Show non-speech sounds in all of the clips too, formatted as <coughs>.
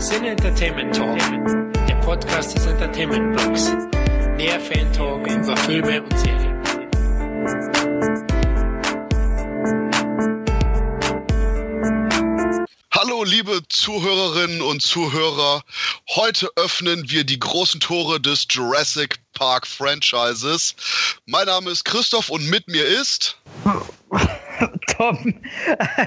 Sin Entertainment Talk, der Podcast des Entertainment Blogs. Mehr Fan Talk über Filme und Serien. Hallo, liebe Zuhörerinnen und Zuhörer. Heute öffnen wir die großen Tore des Jurassic Park Franchises. Mein Name ist Christoph und mit mir ist. <laughs> Tom,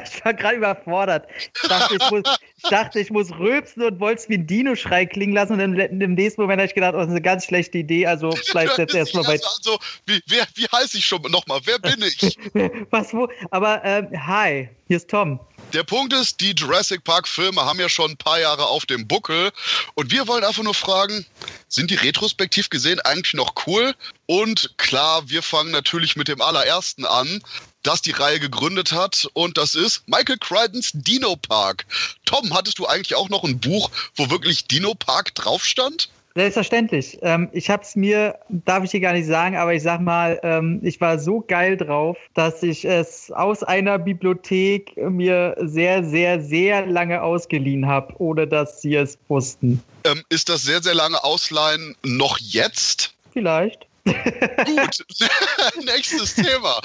ich war gerade überfordert. Ich dachte ich, muss, ich dachte, ich muss rülpsen und wollte es wie ein Dino-Schrei klingen lassen. Und im, im nächsten Moment habe ich gedacht, oh, das ist eine ganz schlechte Idee. Also <laughs> bleibt jetzt erstmal bei. Also, wie, wer, wie heiße ich schon nochmal? Wer bin ich? <laughs> Was, wo? Aber, ähm, hi, hier ist Tom. Der Punkt ist, die Jurassic Park-Filme haben ja schon ein paar Jahre auf dem Buckel. Und wir wollen einfach nur fragen, sind die retrospektiv gesehen eigentlich noch cool? Und klar, wir fangen natürlich mit dem allerersten an das die Reihe gegründet hat. Und das ist Michael Crichtons Dino Park. Tom, hattest du eigentlich auch noch ein Buch, wo wirklich Dino Park drauf stand? Selbstverständlich. Ähm, ich habe es mir, darf ich dir gar nicht sagen, aber ich sag mal, ähm, ich war so geil drauf, dass ich es aus einer Bibliothek mir sehr, sehr, sehr lange ausgeliehen habe, ohne dass sie es wussten. Ähm, ist das sehr, sehr lange Ausleihen noch jetzt? Vielleicht. Gut, <laughs> nächstes Thema.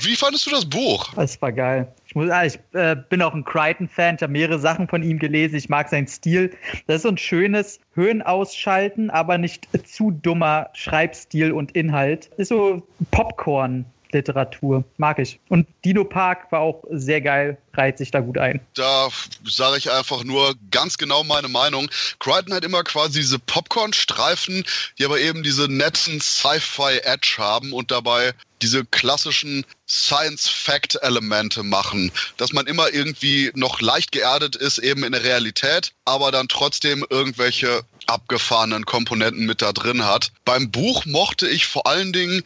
Wie fandest du das Buch? Es war geil. Ich, muss, ah, ich äh, bin auch ein Crichton-Fan. Ich habe mehrere Sachen von ihm gelesen. Ich mag seinen Stil. Das ist so ein schönes Höhen ausschalten, aber nicht zu dummer Schreibstil und Inhalt. Ist so Popcorn. Literatur. Mag ich. Und Dino Park war auch sehr geil, reiht sich da gut ein. Da sage ich einfach nur ganz genau meine Meinung. Crichton hat immer quasi diese Popcorn-Streifen, die aber eben diese netten Sci-Fi-Edge haben und dabei diese klassischen Science-Fact-Elemente machen, dass man immer irgendwie noch leicht geerdet ist, eben in der Realität, aber dann trotzdem irgendwelche abgefahrenen Komponenten mit da drin hat. Beim Buch mochte ich vor allen Dingen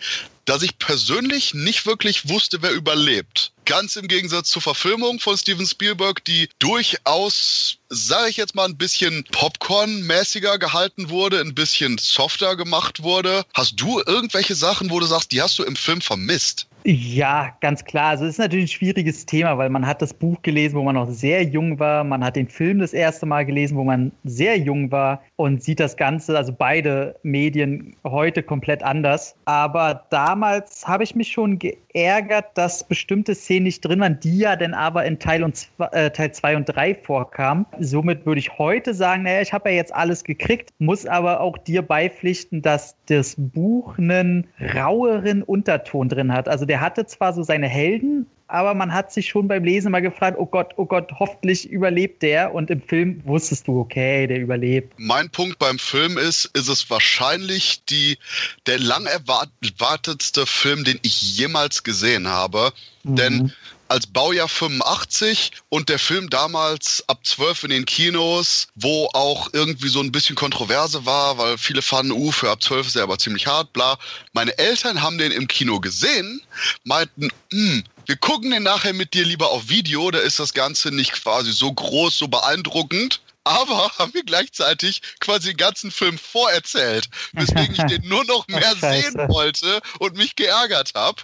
dass ich persönlich nicht wirklich wusste, wer überlebt. Ganz im Gegensatz zur Verfilmung von Steven Spielberg, die durchaus, sage ich jetzt mal, ein bisschen Popcorn-mäßiger gehalten wurde, ein bisschen softer gemacht wurde. Hast du irgendwelche Sachen, wo du sagst, die hast du im Film vermisst? Ja, ganz klar. Also es ist natürlich ein schwieriges Thema, weil man hat das Buch gelesen, wo man noch sehr jung war. Man hat den Film das erste Mal gelesen, wo man sehr jung war und sieht das Ganze, also beide Medien heute komplett anders. Aber damals habe ich mich schon geärgert, dass bestimmte Szenen nicht drin waren, die ja dann aber in Teil, und, äh, Teil 2 und 3 vorkamen. Somit würde ich heute sagen, naja, ich habe ja jetzt alles gekriegt, muss aber auch dir beipflichten, dass das Buch einen raueren Unterton drin hat. Also der hatte zwar so seine Helden, aber man hat sich schon beim Lesen mal gefragt, oh Gott, oh Gott, hoffentlich überlebt der. Und im Film wusstest du, okay, der überlebt. Mein Punkt beim Film ist, ist es wahrscheinlich die, der lang erwartetste Film, den ich jemals gesehen habe. Mhm. Denn als Baujahr 85 und der Film damals ab 12 in den Kinos, wo auch irgendwie so ein bisschen Kontroverse war, weil viele fanden, uh, für ab 12 ist er aber ziemlich hart, bla. Meine Eltern haben den im Kino gesehen, meinten, hm, wir gucken den nachher mit dir lieber auf Video, da ist das Ganze nicht quasi so groß, so beeindruckend aber haben wir gleichzeitig quasi den ganzen Film vorerzählt, weswegen ich den nur noch <laughs> mehr Ach, sehen wollte und mich geärgert habe.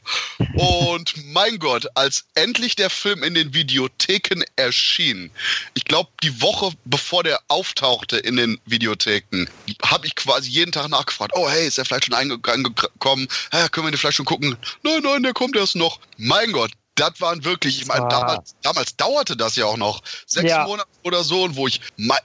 Und mein Gott, als endlich der Film in den Videotheken erschien, ich glaube die Woche bevor der auftauchte in den Videotheken, habe ich quasi jeden Tag nachgefragt, oh hey, ist der vielleicht schon angekommen? Ja, können wir den vielleicht schon gucken? Nein, nein, der kommt erst noch. Mein Gott, das waren wirklich, ich meine, damals, damals, dauerte das ja auch noch sechs ja. Monate oder so, wo ich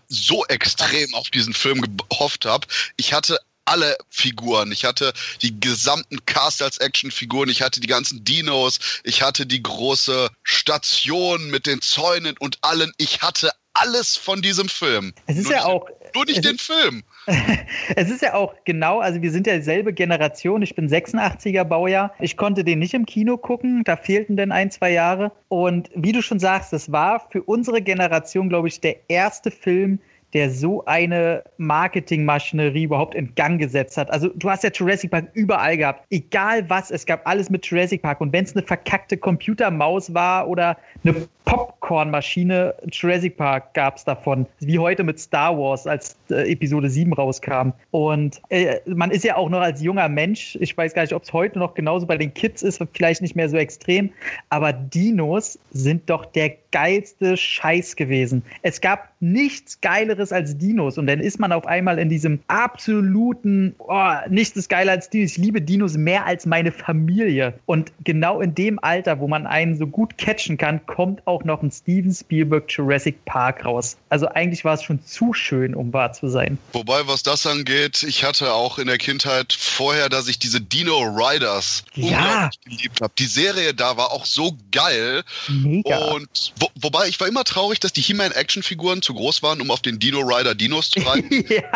so extrem auf diesen Film gehofft habe. Ich hatte alle Figuren. Ich hatte die gesamten Cast als Actionfiguren. Ich hatte die ganzen Dinos. Ich hatte die große Station mit den Zäunen und allen. Ich hatte alles von diesem Film. Es ist nur ja nicht, auch. Nur nicht den Film. <laughs> es ist ja auch genau, also wir sind ja dieselbe Generation. Ich bin 86er Baujahr. Ich konnte den nicht im Kino gucken. Da fehlten dann ein, zwei Jahre. Und wie du schon sagst, es war für unsere Generation, glaube ich, der erste Film, der so eine Marketingmaschinerie überhaupt in Gang gesetzt hat. Also du hast ja Jurassic Park überall gehabt. Egal was, es gab alles mit Jurassic Park. Und wenn es eine verkackte Computermaus war oder eine Popcornmaschine, Jurassic Park gab es davon. Wie heute mit Star Wars, als äh, Episode 7 rauskam. Und äh, man ist ja auch noch als junger Mensch, ich weiß gar nicht, ob es heute noch genauso bei den Kids ist, vielleicht nicht mehr so extrem, aber Dinos sind doch der geilste Scheiß gewesen. Es gab nichts Geileres als Dinos und dann ist man auf einmal in diesem absoluten, oh, nichts ist geiler als Dinos. Ich liebe Dinos mehr als meine Familie. Und genau in dem Alter, wo man einen so gut catchen kann, kommt auch noch ein Steven Spielberg Jurassic Park raus. Also eigentlich war es schon zu schön, um wahr zu sein. Wobei, was das angeht, ich hatte auch in der Kindheit vorher, dass ich diese Dino Riders ja. geliebt habe. Die Serie da war auch so geil. Mega. Und wo, wobei ich war immer traurig, dass die He-Man Actionfiguren zu groß waren, um auf den Dino Rider Dinos zu <laughs> reiten. ja.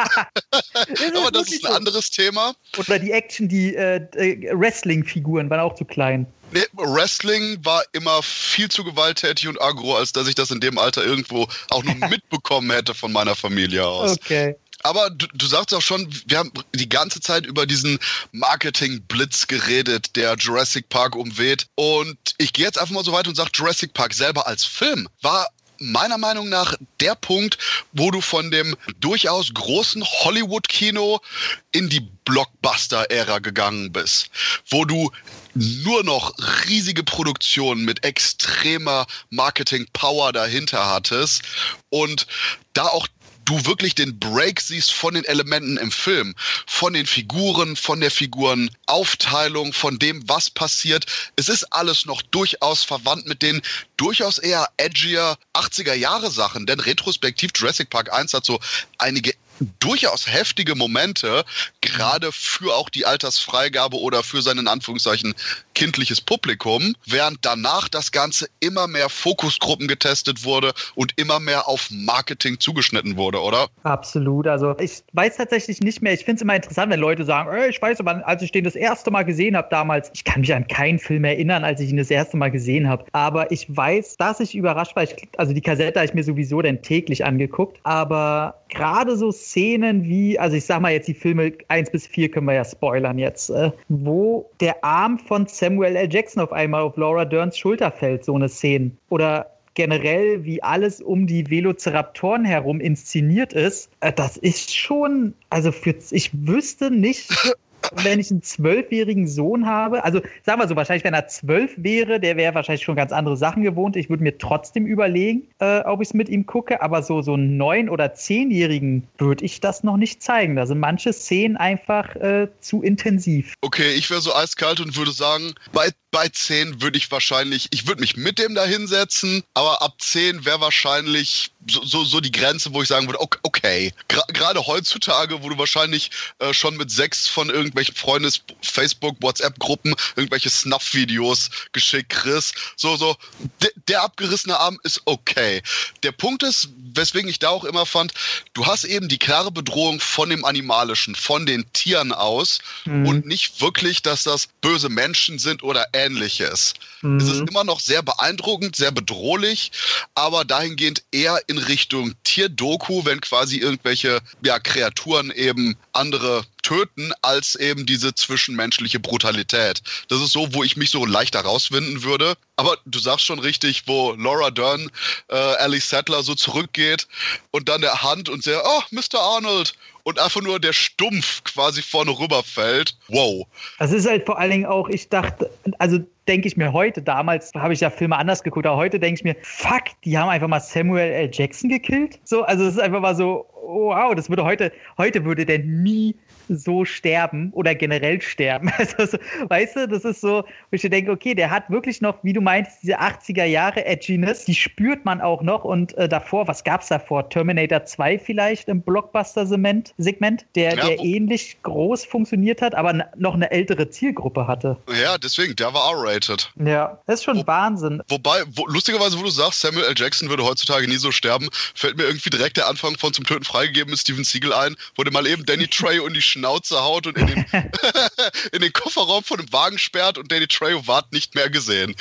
Das Aber das ist ein so. anderes Thema. Oder die Action, die äh, äh, Wrestling-Figuren waren auch zu klein. Nee, Wrestling war immer viel zu gewalttätig und aggro, als dass ich das in dem Alter irgendwo auch nur <laughs> mitbekommen hätte von meiner Familie aus. Okay. Aber du, du sagst auch schon, wir haben die ganze Zeit über diesen Marketing-Blitz geredet, der Jurassic Park umweht. Und ich gehe jetzt einfach mal so weit und sage, Jurassic Park selber als Film war meiner Meinung nach der Punkt, wo du von dem durchaus großen Hollywood-Kino in die Blockbuster-Ära gegangen bist, wo du nur noch riesige Produktionen mit extremer Marketing-Power dahinter hattest und da auch du wirklich den Break siehst von den Elementen im Film, von den Figuren, von der Figurenaufteilung, von dem, was passiert. Es ist alles noch durchaus verwandt mit den durchaus eher edgier 80er Jahre Sachen, denn retrospektiv Jurassic Park 1 hat so einige durchaus heftige Momente, gerade für auch die Altersfreigabe oder für sein in Anführungszeichen kindliches Publikum, während danach das Ganze immer mehr Fokusgruppen getestet wurde und immer mehr auf Marketing zugeschnitten wurde, oder? Absolut. Also ich weiß tatsächlich nicht mehr. Ich finde es immer interessant, wenn Leute sagen, äh, ich weiß aber, als ich den das erste Mal gesehen habe damals, ich kann mich an keinen Film erinnern, als ich ihn das erste Mal gesehen habe. Aber ich weiß, dass ich überrascht war. Ich, also die Kassette habe ich mir sowieso dann täglich angeguckt. Aber gerade so Szenen wie, also ich sag mal jetzt die Filme 1 bis 4 können wir ja spoilern jetzt, äh, wo der Arm von Samuel L. Jackson auf einmal auf Laura Derns Schulter fällt, so eine Szene. Oder generell, wie alles um die Velociraptoren herum inszeniert ist, äh, das ist schon, also für, ich wüsste nicht, <laughs> wenn ich einen zwölfjährigen Sohn habe, also sagen wir so, wahrscheinlich, wenn er zwölf wäre, der wäre wahrscheinlich schon ganz andere Sachen gewohnt. Ich würde mir trotzdem überlegen, äh, ob ich es mit ihm gucke, aber so, so einen neun- oder zehnjährigen würde ich das noch nicht zeigen. Da sind manche Szenen einfach äh, zu intensiv. Okay, ich wäre so eiskalt und würde sagen, bei bei 10 würde ich wahrscheinlich, ich würde mich mit dem da hinsetzen, aber ab 10 wäre wahrscheinlich so, so, so, die Grenze, wo ich sagen würde, okay, gerade heutzutage, wo du wahrscheinlich äh, schon mit sechs von irgendwelchen Freundes, Facebook, WhatsApp-Gruppen irgendwelche Snuff-Videos geschickt kriegst, so, so, de, der abgerissene Arm ist okay. Der Punkt ist, weswegen ich da auch immer fand, du hast eben die klare Bedrohung von dem Animalischen, von den Tieren aus mhm. und nicht wirklich, dass das böse Menschen sind oder ähnliches. Mhm. Es ist mhm. immer noch sehr beeindruckend, sehr bedrohlich, aber dahingehend eher in Richtung Tierdoku, wenn quasi irgendwelche ja, Kreaturen eben andere töten, als eben diese zwischenmenschliche Brutalität. Das ist so, wo ich mich so leicht herausfinden würde. Aber du sagst schon richtig, wo Laura Dern, äh, Alice Sattler so zurückgeht und dann der Hand und sehr, oh, Mr. Arnold. Und einfach nur der Stumpf quasi vorne rüberfällt. Wow. Das ist halt vor allen Dingen auch, ich dachte, also denke ich mir heute, damals habe ich ja Filme anders geguckt, aber heute denke ich mir, fuck, die haben einfach mal Samuel L. Jackson gekillt. So, also es ist einfach mal so, wow, das würde heute, heute würde der nie so sterben oder generell sterben. <laughs> Also, so, weißt du, das ist so, wo ich denke, okay, der hat wirklich noch, wie du meinst, diese 80er Jahre Edginess, die spürt man auch noch. Und äh, davor, was gab es davor? Terminator 2 vielleicht im Blockbuster-Segment, der, ja, der ähnlich groß funktioniert hat, aber noch eine ältere Zielgruppe hatte. Ja, deswegen, der war R-rated. Ja, das ist schon wo, Wahnsinn. Wobei, wo, lustigerweise, wo du sagst, Samuel L. Jackson würde heutzutage nie so sterben, fällt mir irgendwie direkt der Anfang von Zum Töten freigegeben ist Steven Siegel ein, wo der mal eben Danny <laughs> Trey und die Schnauze haut und in den, <laughs> <laughs> in den Kofferraum von dem Wagen sperrt und Danny Trejo ward nicht mehr gesehen.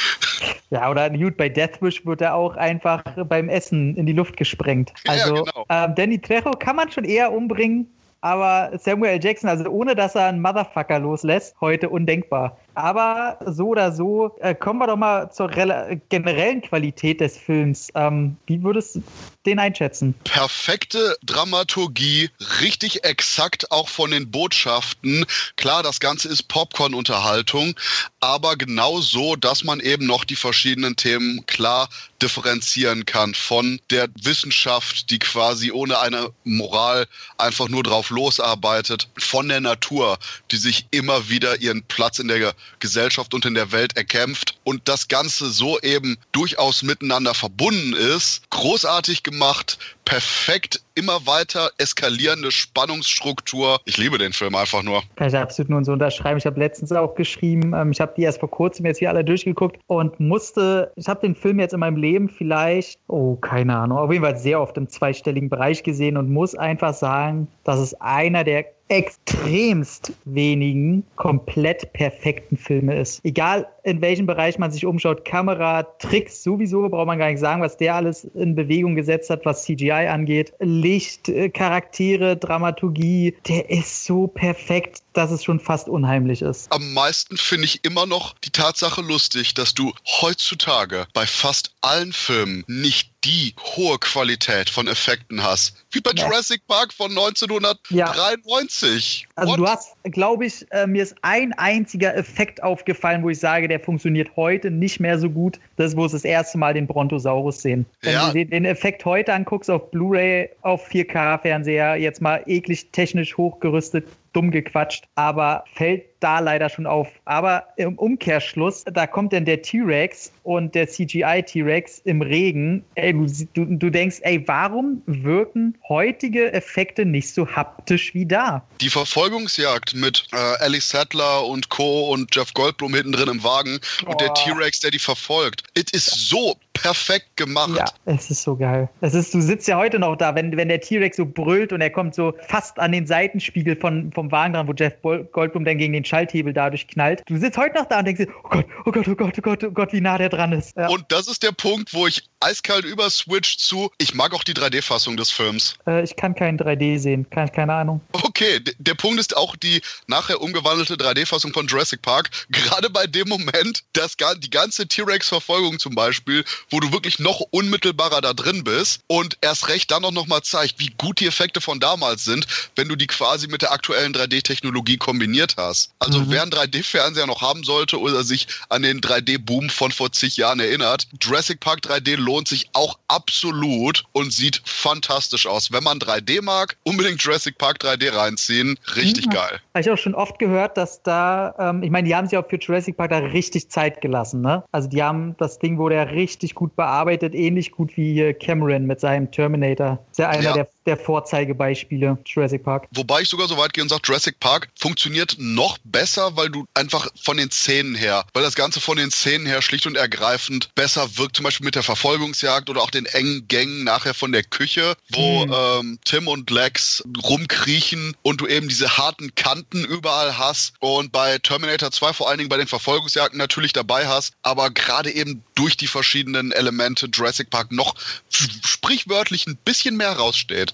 Ja, oder gut, bei Deathwish wird er auch einfach beim Essen in die Luft gesprengt. Also ja, genau. ähm, Danny Trejo kann man schon eher umbringen, aber Samuel. Jackson, also ohne dass er einen Motherfucker loslässt, heute undenkbar. Aber so oder so, äh, kommen wir doch mal zur generellen Qualität des Films. Ähm, wie würdest du den einschätzen? Perfekte Dramaturgie, richtig exakt auch von den Botschaften. Klar, das Ganze ist Popcorn-Unterhaltung, aber genau so, dass man eben noch die verschiedenen Themen klar differenzieren kann von der Wissenschaft, die quasi ohne eine Moral einfach nur drauf losarbeitet, von der Natur, die sich immer wieder ihren Platz in der Gesellschaft und in der Welt erkämpft und das Ganze so eben durchaus miteinander verbunden ist. Großartig gemacht, perfekt, immer weiter eskalierende Spannungsstruktur. Ich liebe den Film einfach nur. Kann ich absolut nur so unterschreiben. Ich habe letztens auch geschrieben, ähm, ich habe die erst vor kurzem jetzt hier alle durchgeguckt und musste, ich habe den Film jetzt in meinem Leben vielleicht, oh, keine Ahnung, auf jeden Fall sehr oft im zweistelligen Bereich gesehen und muss einfach sagen, das ist einer der extremst wenigen komplett perfekten Filme ist. Egal in welchem Bereich man sich umschaut, Kamera, Tricks sowieso, braucht man gar nicht sagen, was der alles in Bewegung gesetzt hat, was CGI angeht. Licht, äh, Charaktere, Dramaturgie, der ist so perfekt, dass es schon fast unheimlich ist. Am meisten finde ich immer noch die Tatsache lustig, dass du heutzutage bei fast allen Filmen nicht die hohe Qualität von Effekten hast. Wie bei ja. Jurassic Park von 1993. Ja. Also What? du hast, glaube ich, äh, mir ist ein einziger Effekt aufgefallen, wo ich sage, der funktioniert heute nicht mehr so gut. Das ist, wo es das erste Mal den Brontosaurus sehen. Wenn ja. du den Effekt heute anguckst auf Blu-ray, auf 4K-Fernseher, jetzt mal eklig technisch hochgerüstet, dumm gequatscht, aber fällt da leider schon auf. Aber im Umkehrschluss, da kommt dann der T-Rex und der CGI-T-Rex im Regen. Ey, du, du, denkst, ey, warum wirken heutige Effekte nicht so haptisch wie da? Die Verfolgungsjagd mit äh, Alice Sattler und Co. und Jeff Goldblum hinten drin im Wagen oh. und der oh. T-Rex, der die verfolgt. Es ist so perfekt gemacht. Ja, es ist so geil. Es ist, du sitzt ja heute noch da, wenn, wenn der T-Rex so brüllt und er kommt so fast an den Seitenspiegel von, vom Wagen dran, wo Jeff Goldblum dann gegen den Schalthebel dadurch knallt. Du sitzt heute noch da und denkst dir, oh Gott, oh Gott, oh Gott, oh Gott, oh Gott, wie nah der dran ist. Ja. Und das ist der Punkt, wo ich eiskalt überswitch zu, ich mag auch die 3D-Fassung des Films. Äh, ich kann keinen 3D sehen, keine, keine Ahnung. Okay, der Punkt ist auch die nachher umgewandelte 3D-Fassung von Jurassic Park. <laughs> Gerade bei dem Moment, dass die ganze T-Rex-Verfolgung zum Beispiel, wo du wirklich noch unmittelbarer da drin bist und erst recht dann auch nochmal zeigt, wie gut die Effekte von damals sind, wenn du die quasi mit der aktuellen 3D-Technologie kombiniert hast. Also mhm. wer einen 3D-Fernseher noch haben sollte oder sich an den 3D-Boom von vor zig Jahren erinnert, Jurassic Park 3D lohnt sich auch absolut und sieht fantastisch aus. Wenn man 3D mag, unbedingt Jurassic Park 3D reinziehen. Richtig mhm. geil. Habe ich auch schon oft gehört, dass da, ähm, ich meine, die haben sich auch für Jurassic Park da richtig Zeit gelassen. Ne? Also die haben, das Ding wurde ja richtig gut bearbeitet, ähnlich gut wie Cameron mit seinem Terminator. Das ist ja einer ja. der der Vorzeigebeispiele Jurassic Park. Wobei ich sogar so weit gehe und sage, Jurassic Park funktioniert noch besser, weil du einfach von den Szenen her, weil das Ganze von den Szenen her schlicht und ergreifend besser wirkt, zum Beispiel mit der Verfolgungsjagd oder auch den engen Gängen nachher von der Küche, wo hm. ähm, Tim und Lex rumkriechen und du eben diese harten Kanten überall hast und bei Terminator 2 vor allen Dingen bei den Verfolgungsjagden natürlich dabei hast, aber gerade eben durch die verschiedenen Elemente Jurassic Park noch sprichwörtlich ein bisschen mehr raussteht.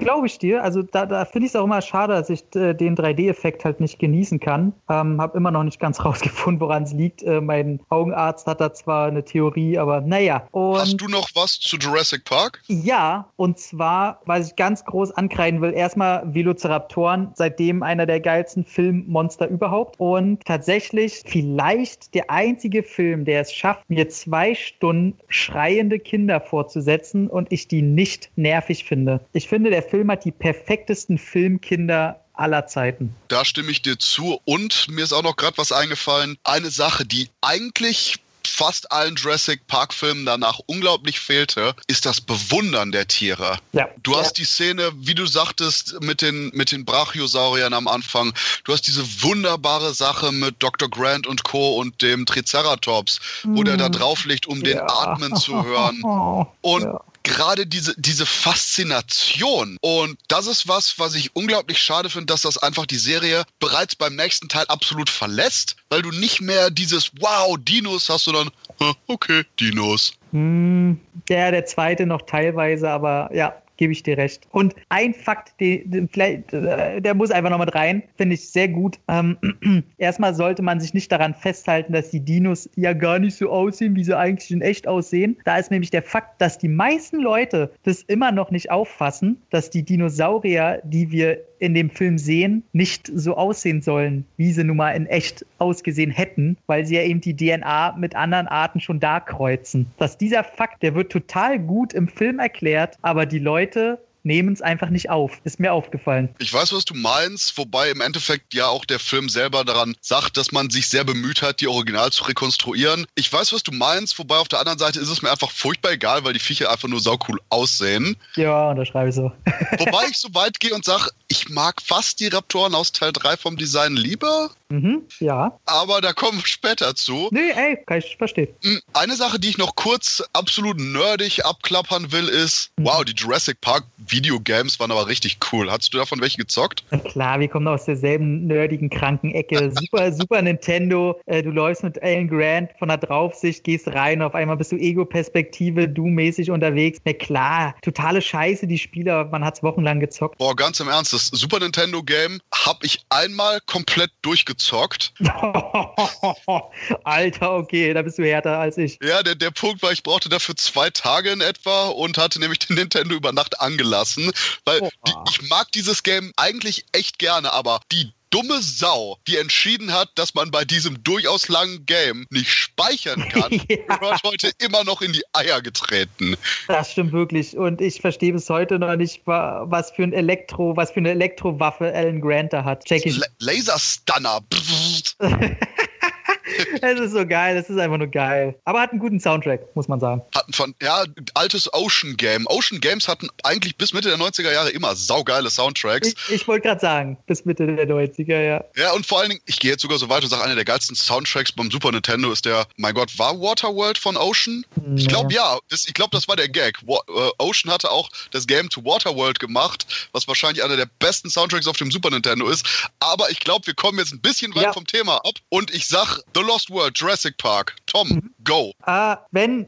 Glaube ich dir. Also da, da finde ich es auch immer schade, dass ich äh, den 3D-Effekt halt nicht genießen kann. Ähm, habe immer noch nicht ganz <laughs> rausgefunden, woran es liegt. Äh, mein Augenarzt hat da zwar eine Theorie, aber naja. Und Hast du noch was zu Jurassic Park? Ja, und zwar, was ich ganz groß ankreiden will, erstmal Velociraptoren, seitdem einer der geilsten Filmmonster überhaupt. Und tatsächlich vielleicht der einzige Film, der es schafft, mir zwei Stunden schreiende Kinder vorzusetzen und ich die nicht nervig finde. Ich finde, der Film hat die perfektesten Filmkinder aller Zeiten. Da stimme ich dir zu. Und mir ist auch noch gerade was eingefallen. Eine Sache, die eigentlich fast allen Jurassic Park Filmen danach unglaublich fehlte, ist das Bewundern der Tiere. Ja. Du hast ja. die Szene, wie du sagtest, mit den, mit den Brachiosauriern am Anfang. Du hast diese wunderbare Sache mit Dr. Grant und Co. und dem Triceratops, wo der da mm. drauf liegt, um ja. den Atmen zu hören. <laughs> Und gerade diese, diese Faszination. Und das ist was, was ich unglaublich schade finde, dass das einfach die Serie bereits beim nächsten Teil absolut verlässt, weil du nicht mehr dieses Wow, Dinos hast, sondern okay, Dinos. Hm, der, der zweite noch teilweise, aber ja, gebe ich dir recht. Und ein Fakt, die, die, äh, der muss einfach noch mit rein, finde ich sehr gut. Ähm, <clears throat> erstmal sollte man sich nicht daran festhalten, dass die Dinos ja gar nicht so aussehen, wie sie eigentlich in echt aussehen. Da ist nämlich der Fakt, dass die meisten Leute das immer noch nicht auffassen, dass die Dinosaurier, die wir in dem Film sehen, nicht so aussehen sollen, wie sie nun mal in echt ausgesehen hätten, weil sie ja eben die DNA mit anderen Arten schon da kreuzen. Dass dieser Fakt, der wird total gut im Film erklärt, aber die Leute nehmen es einfach nicht auf. Ist mir aufgefallen. Ich weiß, was du meinst, wobei im Endeffekt ja auch der Film selber daran sagt, dass man sich sehr bemüht hat, die Original zu rekonstruieren. Ich weiß, was du meinst, wobei auf der anderen Seite ist es mir einfach furchtbar egal, weil die Viecher einfach nur saucool aussehen. Ja, da schreibe ich so. wobei <laughs> ich so weit gehe und sage, ich mag fast die Raptoren aus Teil 3 vom Design lieber. Mhm, ja. Aber da kommen wir später zu. Nee, ey, kann ich verstehen. Hm, eine Sache, die ich noch kurz absolut nerdig abklappern will, ist, mhm. wow, die Jurassic Park Videogames waren aber richtig cool. Hast du davon welche gezockt? Na klar, wir kommen aus derselben nerdigen, kranken Ecke. Super, <laughs> Super Nintendo. Äh, du läufst mit Alan Grant von der Draufsicht, gehst rein, auf einmal bist du Ego-Perspektive, du mäßig unterwegs. Na klar, totale Scheiße, die Spieler, man hat es wochenlang gezockt. Boah, ganz im Ernst, das Super Nintendo Game habe ich einmal komplett durchgezockt gezockt. <laughs> Alter, okay, da bist du härter als ich. Ja, der, der Punkt war, ich brauchte dafür zwei Tage in etwa und hatte nämlich den Nintendo über Nacht angelassen, weil oh. die, ich mag dieses Game eigentlich echt gerne, aber die dumme Sau, die entschieden hat, dass man bei diesem durchaus langen Game nicht speichern kann, <laughs> ja. wird heute immer noch in die Eier getreten. Das stimmt wirklich. Und ich verstehe bis heute noch nicht, was für ein Elektro, was für eine Elektrowaffe Alan Grant da hat. Check ich. Laserstunner. <laughs> <laughs> es ist so geil, es ist einfach nur geil. Aber hat einen guten Soundtrack, muss man sagen. Hatten von, ja, altes Ocean Game. Ocean Games hatten eigentlich bis Mitte der 90er Jahre immer saugeile Soundtracks. Ich, ich wollte gerade sagen, bis Mitte der 90er, ja. Ja, und vor allen Dingen, ich gehe jetzt sogar so weit und sage, einer der geilsten Soundtracks beim Super Nintendo ist der, mein Gott, war Waterworld von Ocean? Ich glaube, ja. Das, ich glaube, das war der Gag. Wa äh, Ocean hatte auch das Game to Waterworld gemacht, was wahrscheinlich einer der besten Soundtracks auf dem Super Nintendo ist. Aber ich glaube, wir kommen jetzt ein bisschen weit ja. vom Thema ab. Und ich sag, The Lost World, Jurassic Park. Tom, mhm. go. Uh, wenn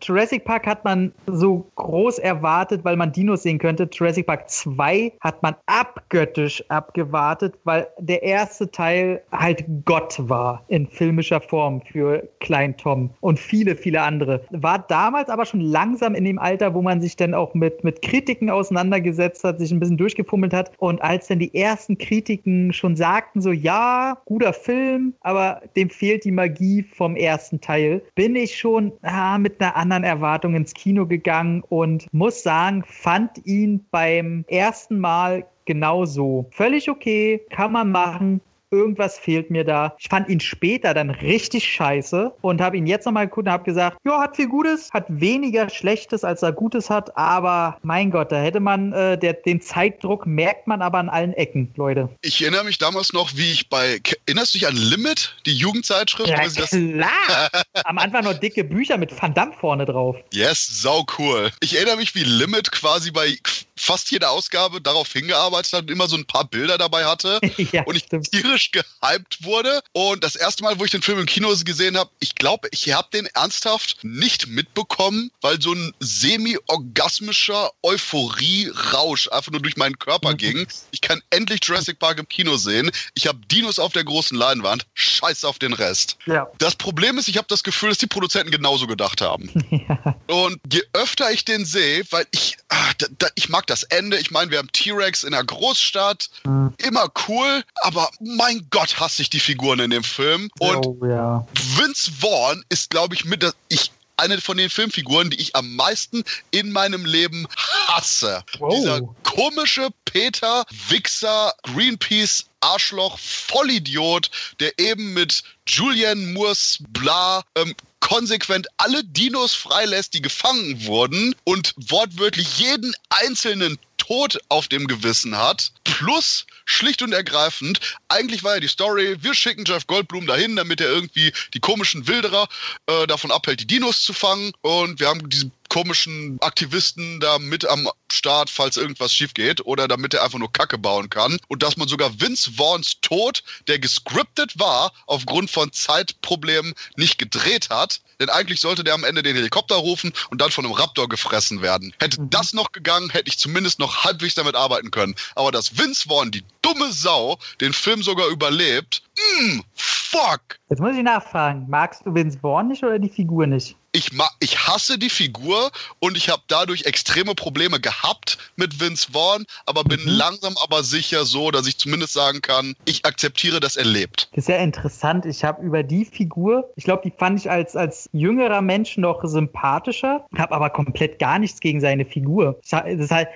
Jurassic Park hat man so groß erwartet, weil man Dinos sehen könnte. Jurassic Park 2 hat man abgöttisch abgewartet, weil der erste Teil halt Gott war in filmischer Form für Klein Tom und viele, viele andere. War damals aber schon langsam in dem Alter, wo man sich dann auch mit, mit Kritiken auseinandergesetzt hat, sich ein bisschen durchgefummelt hat. Und als dann die ersten Kritiken schon sagten, so ja, guter Film, aber dem fehlt die Magie vom ersten Teil, bin ich schon ah, mit einer anderen Erwartung ins Kino gegangen und muss sagen, fand ihn beim ersten Mal genauso. Völlig okay, kann man machen, irgendwas fehlt mir da. Ich fand ihn später dann richtig scheiße und habe ihn jetzt nochmal geguckt und habe gesagt, ja, hat viel Gutes, hat weniger Schlechtes, als er Gutes hat, aber mein Gott, da hätte man, äh, der, den Zeitdruck merkt man aber an allen Ecken, Leute. Ich erinnere mich damals noch, wie ich bei, erinnerst du dich an Limit, die Jugendzeitschrift? Ja, klar. <laughs> Am Anfang noch dicke Bücher mit Van Damme vorne drauf. Yes, sau cool. Ich erinnere mich, wie Limit quasi bei fast jeder Ausgabe darauf hingearbeitet hat und immer so ein paar Bilder dabei hatte. <laughs> ja, und ich stimmt. tierisch gehypt wurde. Und das erste Mal, wo ich den Film im Kino gesehen habe, ich glaube, ich habe den ernsthaft nicht mitbekommen, weil so ein semi-orgasmischer Euphorie-Rausch einfach nur durch meinen Körper mhm. ging. Ich kann endlich Jurassic Park im Kino sehen. Ich habe Dinos auf der großen Leinwand. Scheiß auf den Rest. Ja. Das Problem ist, ich habe das Gefühl, dass die Produzenten genauso gedacht haben. <laughs> Ja. Und je öfter ich den sehe, weil ich, ach, da, da, ich mag das Ende. Ich meine, wir haben T-Rex in der Großstadt. Mhm. Immer cool, aber mein Gott, hasse ich die Figuren in dem Film. Und oh, ja. Vince Vaughn ist, glaube ich, mit der, ich eine von den Filmfiguren, die ich am meisten in meinem Leben hasse. Wow. Dieser komische Peter Wichser Greenpeace Arschloch Vollidiot, der eben mit Julian Moores bla ähm, konsequent alle Dinos freilässt, die gefangen wurden und wortwörtlich jeden einzelnen Tod auf dem Gewissen hat. Plus, schlicht und ergreifend, eigentlich war ja die Story, wir schicken Jeff Goldblum dahin, damit er irgendwie die komischen Wilderer äh, davon abhält, die Dinos zu fangen. Und wir haben diese komischen Aktivisten da mit am Start, falls irgendwas schief geht oder damit er einfach nur Kacke bauen kann. Und dass man sogar Vince Vaughns Tod, der gescriptet war, aufgrund von Zeitproblemen nicht gedreht hat. Denn eigentlich sollte der am Ende den Helikopter rufen und dann von einem Raptor gefressen werden. Hätte mhm. das noch gegangen, hätte ich zumindest noch halbwegs damit arbeiten können. Aber dass Vince Vaughn, die dumme Sau, den Film sogar überlebt, mh, mm, fuck. Jetzt muss ich nachfragen, magst du Vince Vaughn nicht oder die Figur nicht? Ich, ich hasse die Figur und ich habe dadurch extreme Probleme gehabt mit Vince Vaughn, aber bin mhm. langsam aber sicher so, dass ich zumindest sagen kann, ich akzeptiere, dass er lebt. Das ist ja interessant. Ich habe über die Figur, ich glaube, die fand ich als, als jüngerer Mensch noch sympathischer, habe aber komplett gar nichts gegen seine Figur. Das ist halt,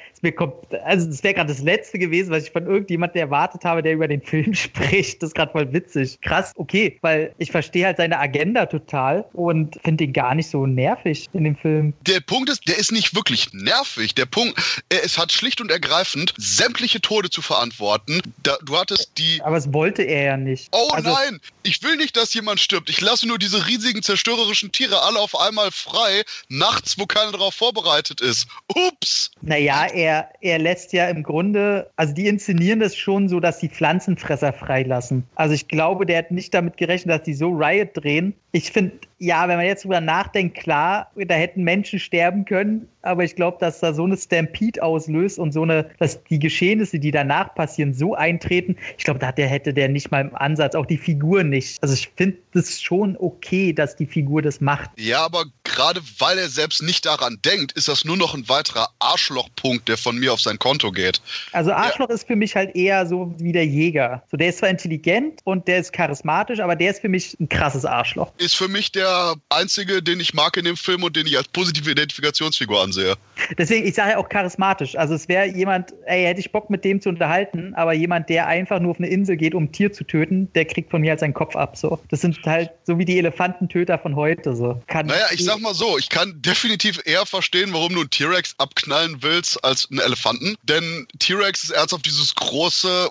also das wäre gerade das Letzte gewesen, was ich von irgendjemandem erwartet habe, der über den <laughs> Film spricht. Das ist gerade voll witzig. Krass, okay, weil ich verstehe halt seine Agenda total und finde ihn gar nicht so nervig in dem Film. Der Punkt ist, der ist nicht wirklich nervig. Der Punkt, es hat schlicht und ergreifend sämtliche Tode zu verantworten. Da, du hattest die. Aber es wollte er ja nicht. Oh also, nein, ich will nicht, dass jemand stirbt. Ich lasse nur diese riesigen zerstörerischen Tiere alle auf einmal frei, nachts, wo keiner darauf vorbereitet ist. Ups! Naja, er, er lässt ja im Grunde, also die inszenieren das schon so, dass die Pflanzenfresser freilassen. Also ich glaube, der hat nicht damit gerechnet, dass die so Riot drehen. Ich finde, ja, wenn man jetzt drüber nachdenkt, klar, da hätten Menschen sterben können, aber ich glaube, dass da so eine Stampede auslöst und so eine, dass die Geschehnisse, die danach passieren, so eintreten. Ich glaube, da der, hätte der nicht mal im Ansatz, auch die Figur nicht. Also ich finde das schon okay, dass die Figur das macht. Ja, aber gerade weil er selbst nicht daran denkt, ist das nur noch ein weiterer Arschlochpunkt, der von mir auf sein Konto geht. Also Arschloch ja. ist für mich halt eher so wie der Jäger. So, der ist zwar intelligent und der ist charismatisch, aber der ist für mich ein krasses Arschloch. Ist für mich der einzige, den ich mag in dem Film und den ich als positive Identifikationsfigur ansehe. Deswegen, ich sage ja auch charismatisch. Also es wäre jemand, ey, hätte ich Bock mit dem zu unterhalten, aber jemand, der einfach nur auf eine Insel geht, um ein Tier zu töten, der kriegt von mir halt seinen Kopf ab. So. Das sind halt so wie die Elefantentöter von heute. So. Kann naja, ich sag mal so, ich kann definitiv eher verstehen, warum du einen T-Rex abknallen willst als einen Elefanten. Denn T-Rex ist ernsthaft dieses große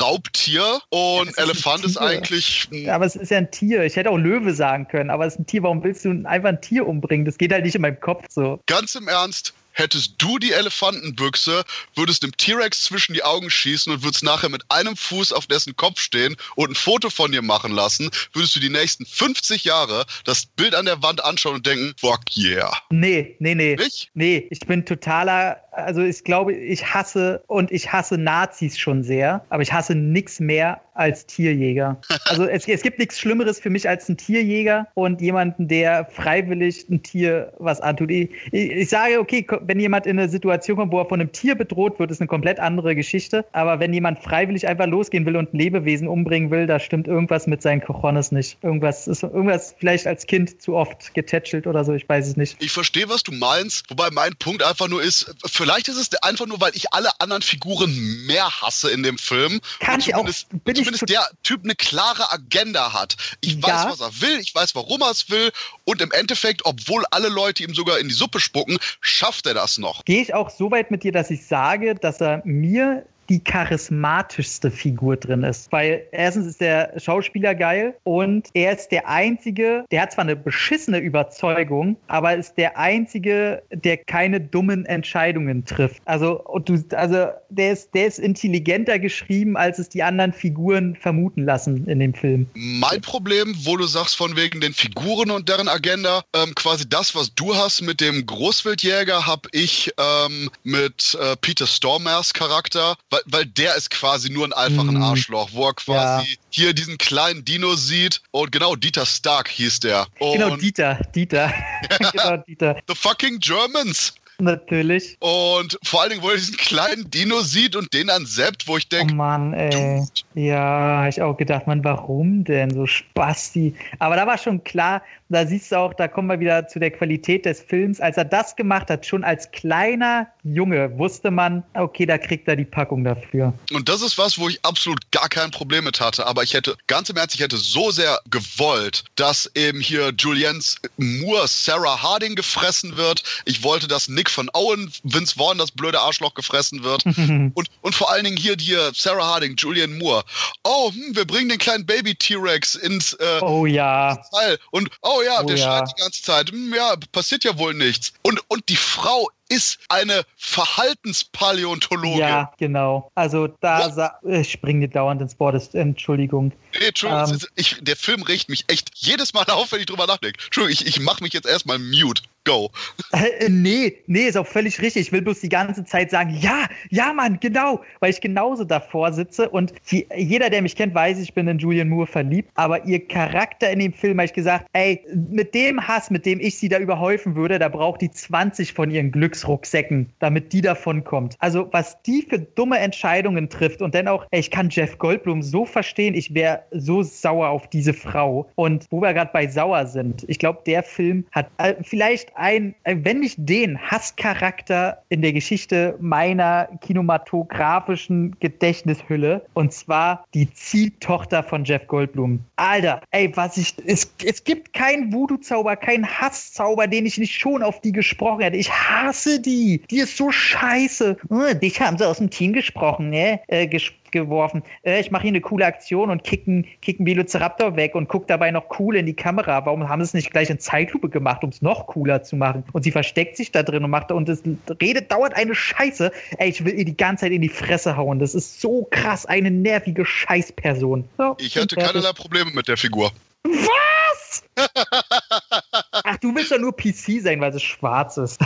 Raubtier und ja, Elefant ist, ist eigentlich. Ja, aber es ist ja ein Tier. Ich hätte auch Löwe sagen können, aber es ist ein Tier. Warum willst du einfach ein Tier umbringen? Das geht halt nicht in meinem Kopf so. Ganz im Ernst, hättest du die Elefantenbüchse, würdest dem T-Rex zwischen die Augen schießen und würdest nachher mit einem Fuß auf dessen Kopf stehen und ein Foto von dir machen lassen, würdest du die nächsten 50 Jahre das Bild an der Wand anschauen und denken, fuck yeah. Nee, nee, nee. Nicht? Nee, ich bin totaler, also ich glaube, ich hasse und ich hasse Nazis schon sehr, aber ich hasse nichts mehr als Tierjäger. <laughs> Also es, es gibt nichts Schlimmeres für mich als ein Tierjäger und jemanden, der freiwillig ein Tier was antut. Ich, ich, ich sage, okay, wenn jemand in eine Situation kommt, wo er von einem Tier bedroht wird, ist eine komplett andere Geschichte. Aber wenn jemand freiwillig einfach losgehen will und ein Lebewesen umbringen will, da stimmt irgendwas mit seinen Cojones nicht. Irgendwas ist irgendwas vielleicht als Kind zu oft getätschelt oder so, ich weiß es nicht. Ich verstehe, was du meinst, wobei mein Punkt einfach nur ist, vielleicht ist es einfach nur, weil ich alle anderen Figuren mehr hasse in dem Film. Kann ich auch. Bin zumindest der Typ eine klare Agenda hat. Ich weiß, ja. was er will, ich weiß, warum er es will und im Endeffekt, obwohl alle Leute ihm sogar in die Suppe spucken, schafft er das noch. Gehe ich auch so weit mit dir, dass ich sage, dass er mir die charismatischste Figur drin ist. Weil erstens ist der Schauspieler geil und er ist der Einzige, der hat zwar eine beschissene Überzeugung, aber ist der Einzige, der keine dummen Entscheidungen trifft. Also, du, also der ist, der ist intelligenter geschrieben, als es die anderen Figuren vermuten lassen in dem Film. Mein Problem, wo du sagst, von wegen den Figuren und deren Agenda, ähm, quasi das, was du hast mit dem Großwildjäger, habe ich ähm, mit äh, Peter Stormers Charakter, weil, weil der ist quasi nur ein einfachen mhm. Arschloch, wo er quasi ja. hier diesen kleinen Dino sieht und genau, Dieter Stark hieß der. Genau, und genau, Dieter, Dieter. <laughs> genau, Dieter. The fucking Germans. Natürlich. Und vor allen Dingen, wo er diesen kleinen Dino sieht und den dann selbst, wo ich denke. Oh Mann, ey. Ja, hab ich auch gedacht, man, warum denn so Spasti? Aber da war schon klar, da siehst du auch, da kommen wir wieder zu der Qualität des Films. Als er das gemacht hat, schon als kleiner Junge, wusste man, okay, da kriegt er die Packung dafür. Und das ist was, wo ich absolut gar kein Problem mit hatte. Aber ich hätte, ganz im Ernst, ich hätte so sehr gewollt, dass eben hier Julianne Moore Sarah Harding gefressen wird. Ich wollte, dass Nick von Owen, Vince Vaughn, das blöde Arschloch gefressen wird. <laughs> und, und vor allen Dingen hier die Sarah Harding, Julianne Moore. Oh, hm, wir bringen den kleinen Baby T-Rex ins äh, Oh ja. Teil. Und oh ja, oh, der ja. schreit die ganze Zeit. Hm, ja, passiert ja wohl nichts. Und, und die Frau ist eine Verhaltenspaläontologin. Ja, genau. Also da ich springe dauernd ins Wort, Entschuldigung. Nee, Entschuldigung, ähm, ich, der Film regt mich echt jedes Mal <laughs> auf, wenn ich drüber nachdenke. Entschuldigung, ich, ich mache mich jetzt erstmal mute. Go. Äh, nee, nee, ist auch völlig richtig. Ich will bloß die ganze Zeit sagen, ja, ja, Mann, genau, weil ich genauso davor sitze und die, jeder, der mich kennt, weiß, ich bin in Julian Moore verliebt, aber ihr Charakter in dem Film, habe ich gesagt, ey, mit dem Hass, mit dem ich sie da überhäufen würde, da braucht die 20 von ihren Glücksrucksäcken, damit die davon kommt. Also, was die für dumme Entscheidungen trifft und dann auch, ey, ich kann Jeff Goldblum so verstehen, ich wäre so sauer auf diese Frau. Und wo wir gerade bei sauer sind, ich glaube, der Film hat äh, vielleicht ein, äh, wenn nicht den Hasscharakter in der Geschichte meiner kinematografischen Gedächtnishülle. Und zwar die Ziehtochter von Jeff Goldblum. Alter, ey, was ich. Es, es gibt keinen Voodoo-Zauber, keinen Hasszauber, den ich nicht schon auf die gesprochen hätte. Ich hasse die. Die ist so scheiße. Hm, dich haben sie aus dem Team gesprochen, ne? Äh, gesprochen geworfen. Äh, ich mache hier eine coole Aktion und kicken, kicken Velociraptor weg und gucke dabei noch cool in die Kamera. Warum haben sie es nicht gleich in Zeitlupe gemacht, um es noch cooler zu machen? Und sie versteckt sich da drin und macht und es redet, dauert eine Scheiße. Ey, ich will ihr die ganze Zeit in die Fresse hauen. Das ist so krass eine nervige Scheißperson. So, ich hatte keinerlei Probleme mit der Figur. Was? <laughs> Ach, du willst doch nur PC sein, weil es schwarz ist.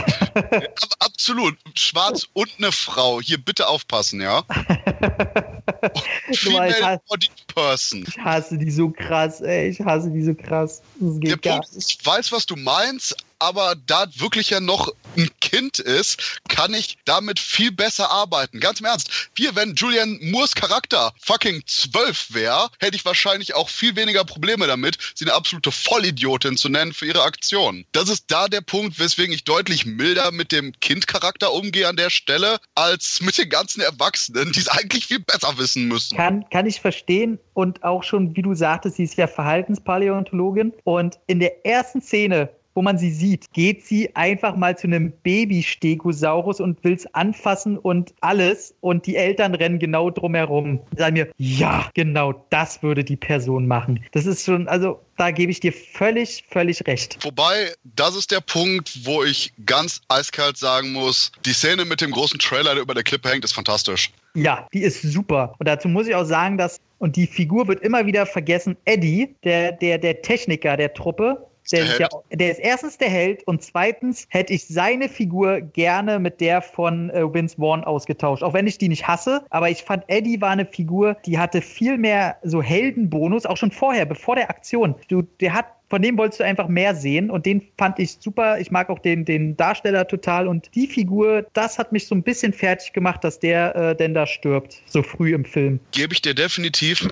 Absolut. Schwarz und eine Frau. Hier bitte aufpassen, ja? <laughs> Female Body Person. Ich hasse die so krass, ey. Ich hasse die so krass. Der Punkt, ich weiß, was du meinst, aber da wirklich ja noch ein Kind ist, kann ich damit viel besser arbeiten. Ganz im Ernst. Wir, wenn Julian Moores Charakter fucking zwölf wäre, hätte ich wahrscheinlich auch viel weniger Probleme damit, sie eine absolute Vollidiotin zu nennen für ihre Aktion. Das ist da der Punkt, weswegen ich deutlich milder mit dem Kindcharakter umgehe an der Stelle, als mit den ganzen Erwachsenen, die es eigentlich viel besser wissen müssen. Kann, kann ich verstehen und auch schon, wie du sagtest, sie ist ja Verhaltenspaläontologin und in der ersten Szene wo man sie sieht, geht sie einfach mal zu einem Baby-Stegosaurus und will es anfassen und alles. Und die Eltern rennen genau drumherum. Sagen mir, ja, genau das würde die Person machen. Das ist schon, also da gebe ich dir völlig, völlig recht. Wobei, das ist der Punkt, wo ich ganz eiskalt sagen muss, die Szene mit dem großen Trailer, der über der Klippe hängt, ist fantastisch. Ja, die ist super. Und dazu muss ich auch sagen, dass, und die Figur wird immer wieder vergessen, Eddie, der, der, der Techniker der Truppe, der, ist ja, der ist erstens der Held und zweitens hätte ich seine Figur gerne mit der von äh, Vince Vaughn ausgetauscht. Auch wenn ich die nicht hasse, aber ich fand Eddie war eine Figur, die hatte viel mehr so Heldenbonus, auch schon vorher, bevor der Aktion. Du, der hat von dem wolltest du einfach mehr sehen und den fand ich super. Ich mag auch den, den Darsteller total und die Figur, das hat mich so ein bisschen fertig gemacht, dass der äh, denn da stirbt, so früh im Film. Gebe ich dir definitiv.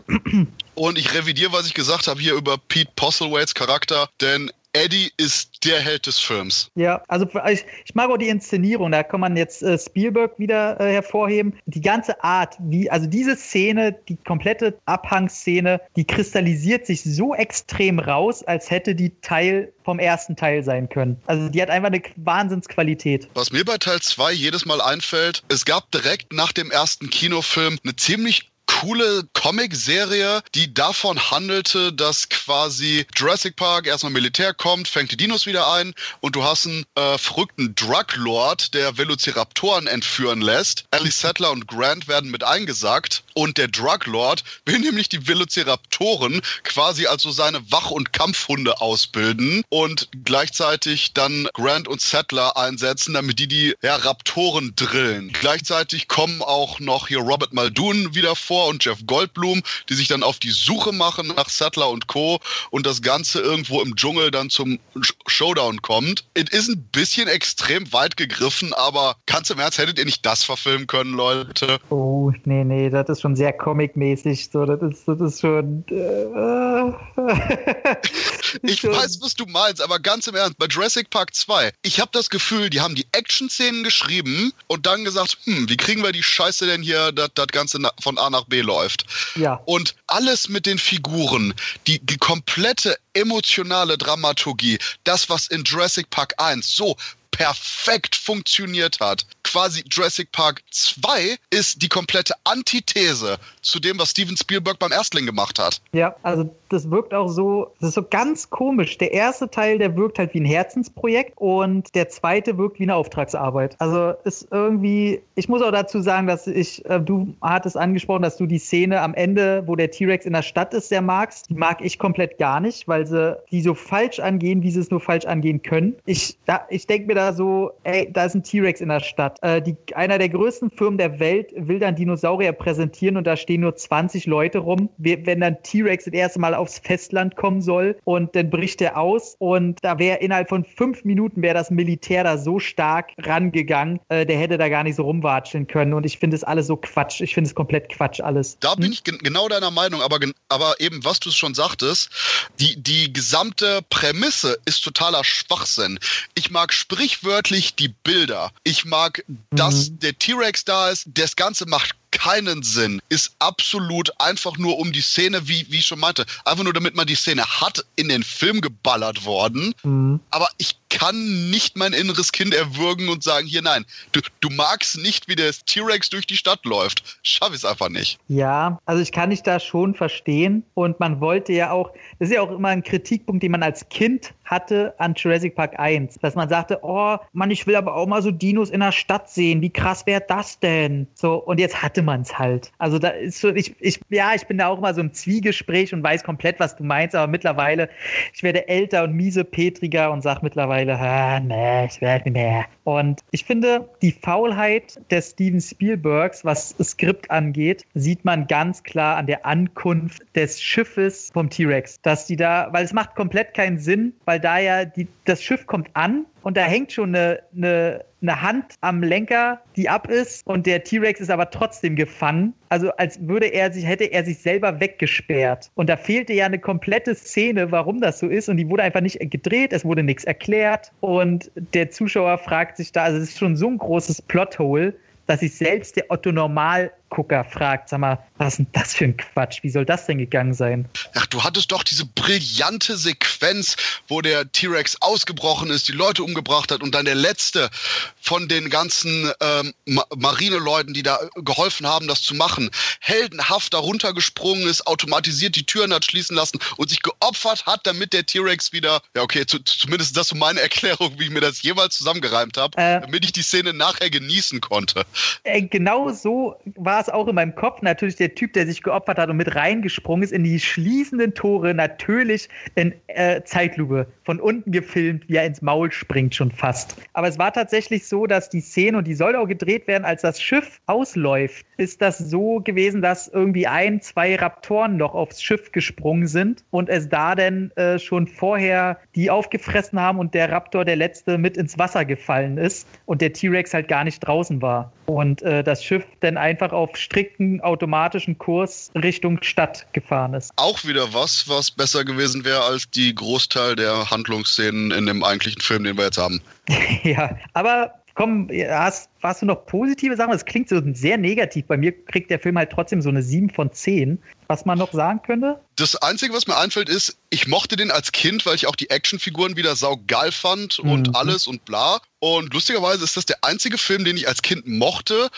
Und ich revidiere, was ich gesagt habe hier über Pete Postlewaits Charakter, denn Eddie ist der Held des Films. Ja, also ich, ich mag auch die Inszenierung. Da kann man jetzt äh, Spielberg wieder äh, hervorheben. Die ganze Art, wie, also diese Szene, die komplette Abhangsszene, die kristallisiert sich so extrem raus, als hätte die Teil vom ersten Teil sein können. Also die hat einfach eine Wahnsinnsqualität. Was mir bei Teil 2 jedes Mal einfällt, es gab direkt nach dem ersten Kinofilm eine ziemlich coole Comic-Serie, die davon handelte, dass quasi Jurassic Park erstmal Militär kommt, fängt die Dinos wieder ein und du hast einen äh, verrückten Drug-Lord, der Velociraptoren entführen lässt. Ellie Settler und Grant werden mit eingesagt und der Drug-Lord <laughs> will nämlich die Velociraptoren quasi als so seine Wach- und Kampfhunde ausbilden und gleichzeitig dann Grant und Settler einsetzen, damit die die ja, Raptoren drillen. Gleichzeitig kommen auch noch hier Robert Muldoon wieder vor Moore und Jeff Goldblum, die sich dann auf die Suche machen nach Sattler und Co. und das Ganze irgendwo im Dschungel dann zum Showdown kommt. Es ist ein bisschen extrem weit gegriffen, aber ganz im Ernst, hättet ihr nicht das verfilmen können, Leute? Oh, nee, nee, das ist schon sehr comic-mäßig. So, das, ist, das ist schon. Äh, <laughs> ich weiß, was du meinst, aber ganz im Ernst, bei Jurassic Park 2, ich habe das Gefühl, die haben die Action-Szenen geschrieben und dann gesagt, hm, wie kriegen wir die Scheiße denn hier, das Ganze von A nach B läuft. Ja. Und alles mit den Figuren, die, die komplette emotionale Dramaturgie, das, was in Jurassic Park 1 so perfekt funktioniert hat. Quasi Jurassic Park 2 ist die komplette Antithese zu dem, was Steven Spielberg beim Erstling gemacht hat. Ja, also das wirkt auch so, das ist so ganz komisch. Der erste Teil, der wirkt halt wie ein Herzensprojekt und der zweite wirkt wie eine Auftragsarbeit. Also ist irgendwie, ich muss auch dazu sagen, dass ich, äh, du hattest angesprochen, dass du die Szene am Ende, wo der T-Rex in der Stadt ist, sehr magst. Die mag ich komplett gar nicht, weil sie die so falsch angehen, wie sie es nur falsch angehen können. Ich, ich denke mir da so, ey, da ist ein T-Rex in der Stadt. Äh, die, einer der größten Firmen der Welt will dann Dinosaurier präsentieren und da stehen nur 20 Leute rum. Wenn dann T-Rex das erste Mal aufs Festland kommen soll und dann bricht er aus und da wäre innerhalb von fünf Minuten wäre das Militär da so stark rangegangen, äh, der hätte da gar nicht so rumwatscheln können und ich finde es alles so Quatsch. Ich finde es komplett Quatsch alles. Da bin hm? ich genau deiner Meinung, aber, aber eben, was du schon sagtest, die, die gesamte Prämisse ist totaler Schwachsinn. Ich mag sprichwörtlich die Bilder. Ich mag, dass mhm. der T-Rex da ist. Das Ganze macht keinen Sinn. Ist absolut einfach nur um die Szene, wie, wie ich schon meinte, einfach nur damit man die Szene hat, in den Film geballert worden. Mhm. Aber ich kann nicht mein inneres Kind erwürgen und sagen, hier nein, du, du magst nicht, wie der T-Rex durch die Stadt läuft. Schaffe ich es einfach nicht. Ja, also ich kann dich da schon verstehen. Und man wollte ja auch, das ist ja auch immer ein Kritikpunkt, den man als Kind hatte an Jurassic Park 1, dass man sagte, oh Mann, ich will aber auch mal so Dinos in der Stadt sehen. Wie krass wäre das denn? So, und jetzt hatte man es halt. Also da ist so, ich, ich, ja, ich bin da auch immer so im Zwiegespräch und weiß komplett, was du meinst, aber mittlerweile, ich werde älter und miese Petriger und sag mittlerweile, ah, nee, ich werde nicht mehr. Und ich finde, die Faulheit des Steven Spielbergs, was Skript angeht, sieht man ganz klar an der Ankunft des Schiffes vom T-Rex. Dass die da, weil es macht komplett keinen Sinn, weil da ja die, das Schiff kommt an und da hängt schon eine, eine, eine Hand am Lenker, die ab ist und der T-Rex ist aber trotzdem gefangen. Also als würde er sich, hätte er sich selber weggesperrt. Und da fehlte ja eine komplette Szene, warum das so ist und die wurde einfach nicht gedreht, es wurde nichts erklärt und der Zuschauer fragt sich da, also es ist schon so ein großes Plothole, dass sich selbst der Otto Normal Gucker fragt, sag mal, was ist denn das für ein Quatsch? Wie soll das denn gegangen sein? Ach, du hattest doch diese brillante Sequenz, wo der T-Rex ausgebrochen ist, die Leute umgebracht hat und dann der letzte von den ganzen ähm, Marineleuten, die da geholfen haben, das zu machen, heldenhaft darunter gesprungen ist, automatisiert die Türen hat schließen lassen und sich geopfert hat, damit der T-Rex wieder, ja okay, zu, zumindest das so meine <laughs> Erklärung, wie ich mir das jeweils zusammengereimt habe, äh, damit ich die Szene nachher genießen konnte. Äh, genau so war es auch in meinem Kopf natürlich der Typ, der sich geopfert hat und mit reingesprungen ist in die schließenden Tore, natürlich in äh, Zeitlupe, von unten gefilmt, wie er ins Maul springt schon fast. Aber es war tatsächlich so, dass die Szene, und die soll auch gedreht werden, als das Schiff ausläuft, ist das so gewesen, dass irgendwie ein, zwei Raptoren noch aufs Schiff gesprungen sind und es da denn äh, schon vorher die aufgefressen haben und der Raptor, der letzte, mit ins Wasser gefallen ist und der T-Rex halt gar nicht draußen war. Und äh, das Schiff dann einfach auf strikten automatischen Kurs Richtung Stadt gefahren ist. Auch wieder was, was besser gewesen wäre als die Großteil der Handlungsszenen in dem eigentlichen Film, den wir jetzt haben. <laughs> ja, aber komm, hast, hast du noch positive Sachen? Das klingt so sehr negativ. Bei mir kriegt der Film halt trotzdem so eine 7 von 10. Was man noch sagen könnte? Das Einzige, was mir einfällt, ist, ich mochte den als Kind, weil ich auch die Actionfiguren wieder saugeil fand und mhm. alles und bla. Und lustigerweise ist das der einzige Film, den ich als Kind mochte,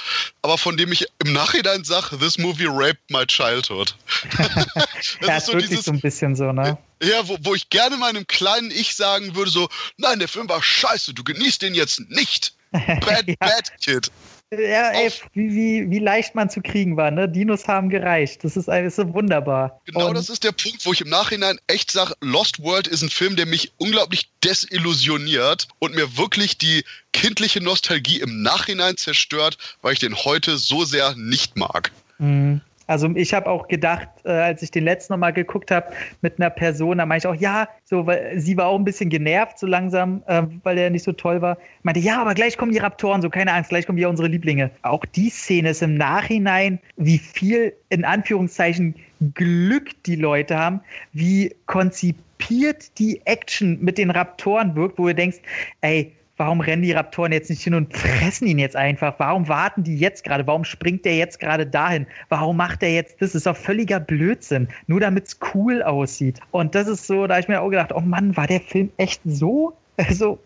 aber von dem ich im Nachhinein sage, this movie raped my childhood. <laughs> das ja, ist so dieses, so ein bisschen so, ne? Ja, wo, wo ich gerne meinem kleinen Ich sagen würde, so, nein, der Film war scheiße, du genießt den jetzt nicht. <laughs> Bad, ja. bad Kid. Ja, ey, wie, wie, wie, leicht man zu kriegen war, ne? Dinos haben gereicht. Das ist, ist so wunderbar. Genau, und das ist der Punkt, wo ich im Nachhinein echt sage, Lost World ist ein Film, der mich unglaublich desillusioniert und mir wirklich die kindliche Nostalgie im Nachhinein zerstört, weil ich den heute so sehr nicht mag. Mhm. Also ich habe auch gedacht, äh, als ich den letzten nochmal geguckt habe mit einer Person, da meinte ich auch, ja, so, weil sie war auch ein bisschen genervt so langsam, äh, weil er nicht so toll war. Meinte, ja, aber gleich kommen die Raptoren, so keine Angst, gleich kommen wieder unsere Lieblinge. Auch die Szene ist im Nachhinein, wie viel in Anführungszeichen Glück die Leute haben, wie konzipiert die Action mit den Raptoren wirkt, wo du denkst, ey, warum rennen die Raptoren jetzt nicht hin und fressen ihn jetzt einfach? Warum warten die jetzt gerade? Warum springt der jetzt gerade dahin? Warum macht er jetzt das? Das ist doch völliger Blödsinn. Nur damit es cool aussieht. Und das ist so, da habe ich mir auch gedacht, oh Mann, war der Film echt so Also,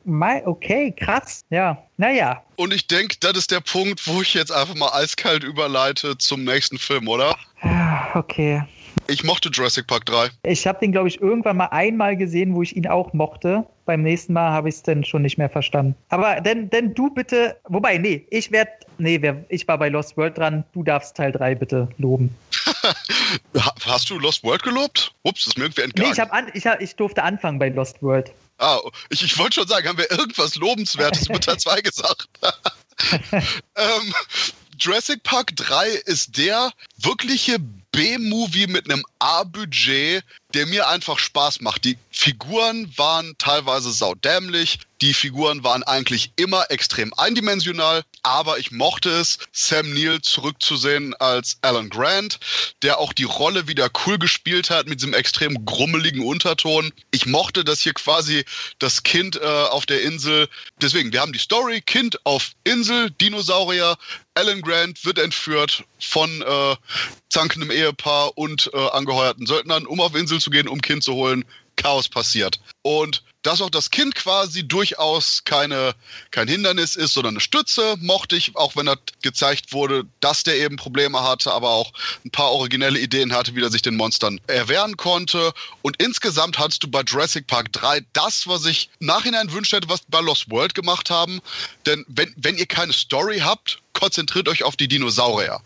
okay, krass. Ja, naja. Und ich denke, das ist der Punkt, wo ich jetzt einfach mal eiskalt überleite zum nächsten Film, oder? Ah, okay. Ich mochte Jurassic Park 3. Ich habe den, glaube ich, irgendwann mal einmal gesehen, wo ich ihn auch mochte. Beim nächsten Mal habe ich es dann schon nicht mehr verstanden. Aber denn, denn du bitte, wobei, nee, ich werde, nee, ich war bei Lost World dran. Du darfst Teil 3 bitte loben. <laughs> Hast du Lost World gelobt? Ups, das ist mir irgendwie entgangen. Nee, ich, an, ich, hab, ich durfte anfangen bei Lost World. Ah, ich, ich wollte schon sagen, haben wir irgendwas Lobenswertes mit Teil 2 gesagt? <laughs> <laughs> ähm, Jurassic Park 3 ist der wirkliche B-Movie mit einem A-Budget, der mir einfach Spaß macht. Die Figuren waren teilweise saudämlich, die Figuren waren eigentlich immer extrem eindimensional, aber ich mochte es, Sam Neill zurückzusehen als Alan Grant, der auch die Rolle wieder cool gespielt hat mit diesem extrem grummeligen Unterton. Ich mochte, dass hier quasi das Kind äh, auf der Insel, deswegen, wir haben die Story, Kind auf Insel, Dinosaurier, Alan Grant wird entführt von äh, zankendem Ehepaar und äh, angeheuerten Söldnern, um auf Insel zu gehen, um Kind zu holen. Chaos passiert. Und dass auch das Kind quasi durchaus keine, kein Hindernis ist, sondern eine Stütze, mochte ich, auch wenn er gezeigt wurde, dass der eben Probleme hatte, aber auch ein paar originelle Ideen hatte, wie er sich den Monstern erwehren konnte. Und insgesamt hattest du bei Jurassic Park 3 das, was ich nachhinein wünscht hätte, was bei Lost World gemacht haben. Denn wenn, wenn ihr keine Story habt, konzentriert euch auf die Dinosaurier.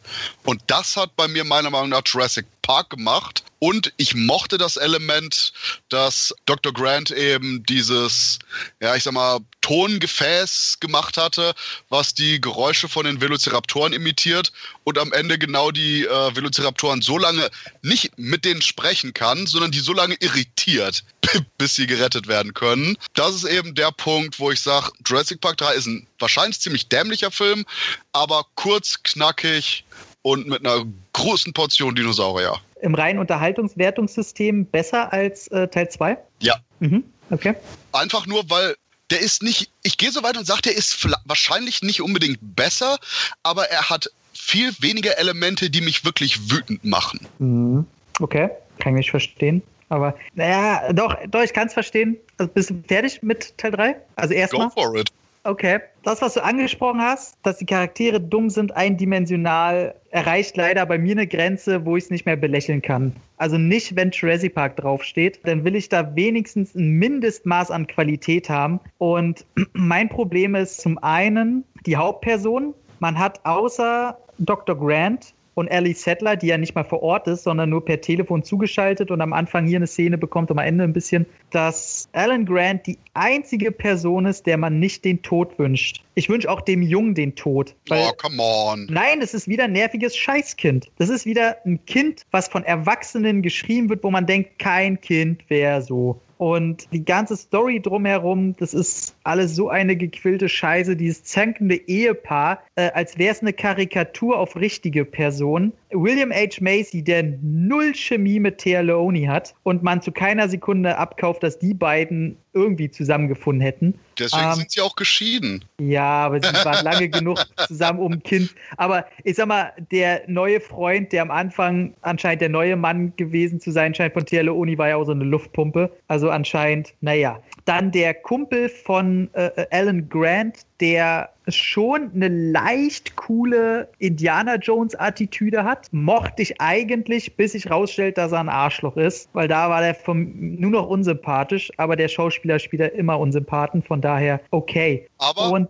Und das hat bei mir meiner Meinung nach Jurassic Park gemacht. Und ich mochte das Element, dass Dr. Grant eben dieses, ja, ich sag mal, Tongefäß gemacht hatte, was die Geräusche von den Velociraptoren imitiert und am Ende genau die äh, Velociraptoren so lange nicht mit denen sprechen kann, sondern die so lange irritiert, <laughs> bis sie gerettet werden können. Das ist eben der Punkt, wo ich sage, Jurassic Park 3 ist ein wahrscheinlich ziemlich dämlicher Film, aber kurz, knackig und mit einer großen Portion Dinosaurier. Im reinen Unterhaltungswertungssystem besser als äh, Teil 2? Ja. Mhm. Okay. Einfach nur, weil der ist nicht, ich gehe so weit und sage, der ist wahrscheinlich nicht unbedingt besser, aber er hat viel weniger Elemente, die mich wirklich wütend machen. Mhm. Okay, kann ich verstehen. Aber naja, doch, doch, ich kann es verstehen. Also bist du fertig mit Teil 3? Also erstmal. Go for it. Okay. Das, was du angesprochen hast, dass die Charaktere dumm sind, eindimensional, erreicht leider bei mir eine Grenze, wo ich es nicht mehr belächeln kann. Also nicht, wenn Jurassic Park draufsteht, dann will ich da wenigstens ein Mindestmaß an Qualität haben. Und <clears throat> mein Problem ist zum einen die Hauptperson. Man hat außer Dr. Grant und Ellie Settler, die ja nicht mal vor Ort ist, sondern nur per Telefon zugeschaltet und am Anfang hier eine Szene bekommt und am Ende ein bisschen, dass Alan Grant die einzige Person ist, der man nicht den Tod wünscht. Ich wünsche auch dem Jungen den Tod. oh, come on. Nein, es ist wieder ein nerviges Scheißkind. Das ist wieder ein Kind, was von Erwachsenen geschrieben wird, wo man denkt, kein Kind wäre so. Und die ganze Story drumherum, das ist alles so eine gequillte Scheiße. Dieses zankende Ehepaar, äh, als wäre es eine Karikatur auf richtige Personen. William H. Macy, der null Chemie mit Thea Leone hat und man zu keiner Sekunde abkauft, dass die beiden irgendwie zusammengefunden hätten. Deswegen ähm, sind sie auch geschieden. Ja, aber sie waren lange <laughs> genug zusammen um ein Kind. Aber ich sag mal, der neue Freund, der am Anfang anscheinend der neue Mann gewesen zu sein scheint von Thea Leone, war ja auch so eine Luftpumpe. Also anscheinend, naja. Dann der Kumpel von äh, äh Alan Grant, der schon eine leicht coole Indiana Jones-Attitüde hat. Mochte ich eigentlich, bis sich rausstellt, dass er ein Arschloch ist, weil da war der vom, nur noch unsympathisch, aber der Schauspieler spielt ja immer Unsympathen, von daher okay. Aber Und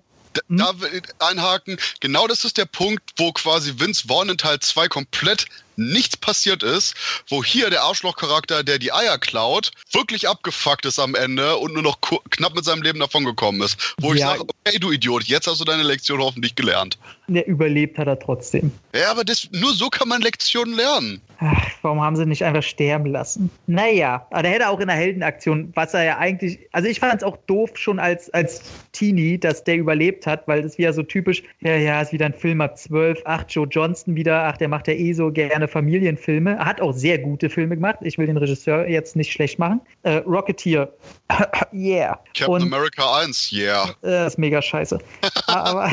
da hm? will ich einhaken, genau das ist der Punkt, wo quasi Vince Vaughn in Teil 2 komplett nichts passiert ist, wo hier der Arschlochcharakter, der die Eier klaut, wirklich abgefuckt ist am Ende und nur noch knapp mit seinem Leben davon gekommen ist. Wo ja. ich sage, okay, du Idiot, jetzt hast du deine Lektion hoffentlich gelernt. Der überlebt hat er trotzdem. Ja, aber das, nur so kann man Lektionen lernen. Ach, warum haben sie nicht einfach sterben lassen? Naja, aber der hätte auch in der Heldenaktion, was er ja eigentlich, also ich fand es auch doof schon als, als Teenie, dass der überlebt hat, weil das wieder so typisch, ja, ja, ist wieder ein Film ab 12, ach, Joe Johnston wieder, ach, der macht ja eh so gerne Familienfilme, er hat auch sehr gute Filme gemacht, ich will den Regisseur jetzt nicht schlecht machen. Äh, Rocketeer, <coughs> yeah. Captain Und, America 1, yeah. Äh, ist mega scheiße. <laughs> aber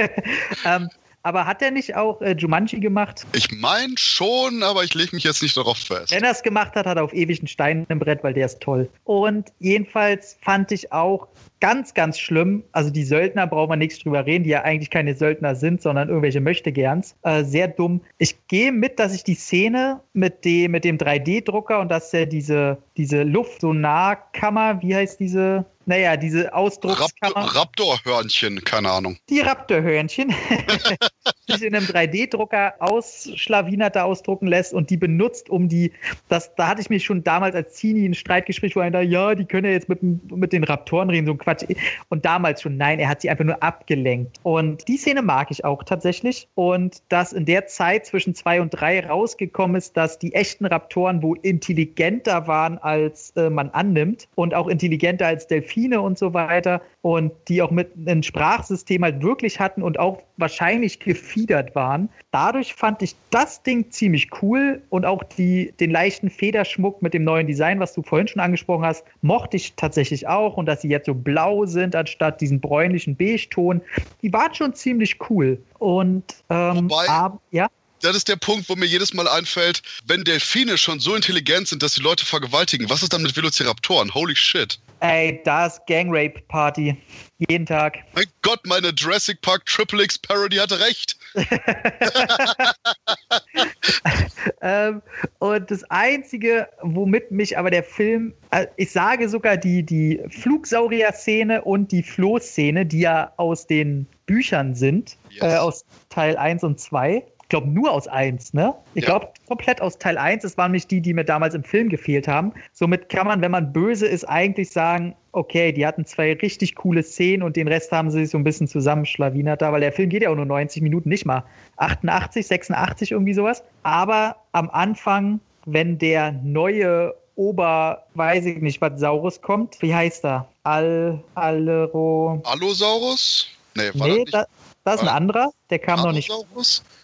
<laughs> ähm, aber hat er nicht auch äh, Jumanji gemacht? Ich meine schon, aber ich lege mich jetzt nicht darauf fest. Wenn er es gemacht hat, hat er auf ewig einen Stein im Brett, weil der ist toll. Und jedenfalls fand ich auch ganz, ganz schlimm. Also die Söldner braucht man nichts drüber reden, die ja eigentlich keine Söldner sind, sondern irgendwelche Möchtegerns. Äh, sehr dumm. Ich gehe mit, dass ich die Szene mit dem, mit dem 3D-Drucker und dass er diese, diese Luftsonarkammer, wie heißt diese? Naja, diese Ausdruckskammer. Raptorhörnchen, keine Ahnung. Die Raptorhörnchen, <laughs> die sich in einem 3D-Drucker ausschlawinert da ausdrucken lässt und die benutzt, um die, das, da hatte ich mich schon damals als Zini ein Streitgespräch, wo einer da, ja, die können ja jetzt mit, mit den Raptoren reden, so ein Quatsch. Und damals schon, nein, er hat sie einfach nur abgelenkt. Und die Szene mag ich auch tatsächlich. Und dass in der Zeit zwischen zwei und drei rausgekommen ist, dass die echten Raptoren wohl intelligenter waren, als äh, man annimmt und auch intelligenter als Delfine Delfine und so weiter und die auch mit einem Sprachsystem halt wirklich hatten und auch wahrscheinlich gefiedert waren. Dadurch fand ich das Ding ziemlich cool und auch die, den leichten Federschmuck mit dem neuen Design, was du vorhin schon angesprochen hast, mochte ich tatsächlich auch und dass sie jetzt so blau sind anstatt diesen bräunlichen Beige-Ton, die waren schon ziemlich cool. Und ähm, Wobei, ab, ja das ist der Punkt, wo mir jedes Mal einfällt, wenn Delfine schon so intelligent sind, dass sie Leute vergewaltigen, was ist dann mit Velociraptoren? Holy shit. Ey, da ist Gangrape-Party. Jeden Tag. Mein Gott, meine Jurassic Park Triple X Parody hatte recht. <laughs> ähm, und das Einzige, womit mich aber der Film, äh, ich sage sogar die, die Flugsaurier-Szene und die Floh-Szene, die ja aus den Büchern sind, yes. äh, aus Teil 1 und 2, glaube, nur aus eins, ne? Ich ja. glaube, komplett aus Teil 1. Das waren nicht die, die mir damals im Film gefehlt haben. Somit kann man, wenn man böse ist, eigentlich sagen, okay, die hatten zwei richtig coole Szenen und den Rest haben sie sich so ein bisschen zusammenschlawinert da, weil der Film geht ja auch nur 90 Minuten, nicht mal 88, 86, irgendwie sowas. Aber am Anfang, wenn der neue Ober, weiß ich nicht, was Saurus kommt, wie heißt er? Al, Alero. Allosaurus? Nee, war nee, das, das ist ein anderer, der kam noch nicht.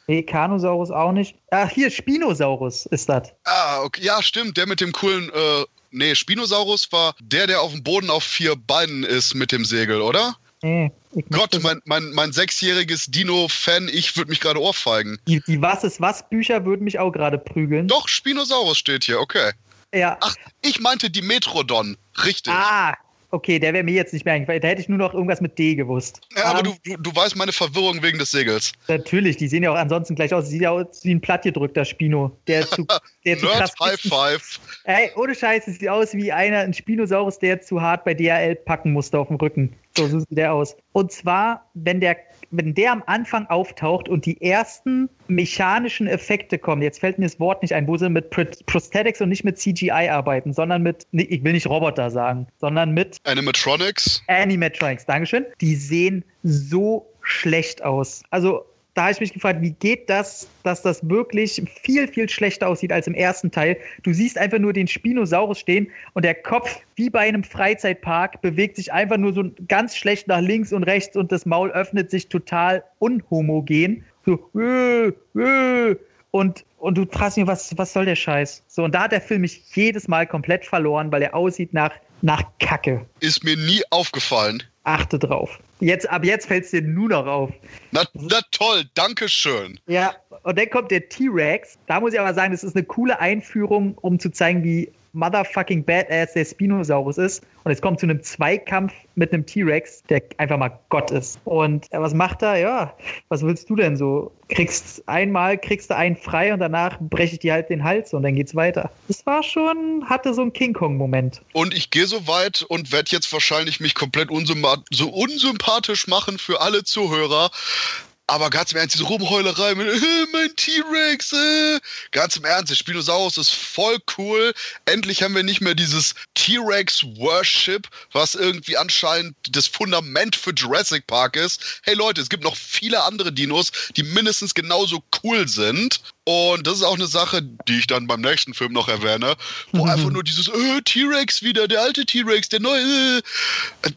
Nee, Kanosaurus auch nicht. Ach, hier, Spinosaurus ist das. Ah, okay. Ja, stimmt. Der mit dem coolen, äh, nee, Spinosaurus war der, der auf dem Boden auf vier Beinen ist mit dem Segel, oder? Nee. Gott, mein, mein, mein sechsjähriges Dino-Fan, ich würde mich gerade ohrfeigen. Die, die Was ist was Bücher würden mich auch gerade prügeln. Doch, Spinosaurus steht hier, okay. Ja. Ach, ich meinte die Metrodon, richtig. Ah, Okay, der wäre mir jetzt nicht mehr eingefallen. Da hätte ich nur noch irgendwas mit D gewusst. Ja, aber um, du, du, du, weißt meine Verwirrung wegen des Segels. Natürlich, die sehen ja auch ansonsten gleich aus. Sieht ja aus wie ein plattgedrückter Spino. Der zu, <laughs> der zu krass High Five. Ey, ohne Scheiß, es sieht aus wie einer, ein Spinosaurus, der zu hart bei DHL packen musste auf dem Rücken. So, so sieht der aus. Und zwar, wenn der wenn der am Anfang auftaucht und die ersten mechanischen Effekte kommen, jetzt fällt mir das Wort nicht ein, wo sie mit Prosthetics und nicht mit CGI arbeiten, sondern mit, ich will nicht Roboter sagen, sondern mit Animatronics. Animatronics, Dankeschön. Die sehen so schlecht aus. Also da habe ich mich gefragt, wie geht das, dass das wirklich viel, viel schlechter aussieht als im ersten Teil. Du siehst einfach nur den Spinosaurus stehen und der Kopf, wie bei einem Freizeitpark, bewegt sich einfach nur so ganz schlecht nach links und rechts und das Maul öffnet sich total unhomogen. So, äh, äh, und, und du fragst mich, was, was soll der Scheiß? So, und da hat der Film mich jedes Mal komplett verloren, weil er aussieht nach, nach Kacke. Ist mir nie aufgefallen. Achte drauf. Jetzt, ab jetzt fällt es dir nur noch auf. Na, na toll, danke schön. Ja, und dann kommt der T-Rex. Da muss ich aber sagen, das ist eine coole Einführung, um zu zeigen, wie motherfucking badass der Spinosaurus ist. Und es kommt zu einem Zweikampf mit einem T-Rex, der einfach mal Gott ist. Und äh, was macht er? Ja, was willst du denn so? Kriegst einmal, kriegst du einen frei und danach breche ich dir halt den Hals und dann geht's weiter. Das war schon, hatte so einen King Kong-Moment. Und ich gehe so weit und werde jetzt wahrscheinlich mich komplett so unsympathisch machen für alle Zuhörer. Aber ganz im Ernst, diese Rumheulerei mit <laughs> äh, mein T-Rex, äh. ganz im Ernst, der Spinosaurus ist voll cool. Endlich haben wir nicht mehr dieses T-Rex-Worship, was irgendwie anscheinend das Fundament für Jurassic Park ist. Hey Leute, es gibt noch viele andere Dinos, die mindestens genauso cool sind. Und das ist auch eine Sache, die ich dann beim nächsten Film noch erwähne, wo mhm. einfach nur dieses äh, T-Rex wieder, der alte T-Rex, der neue. Äh.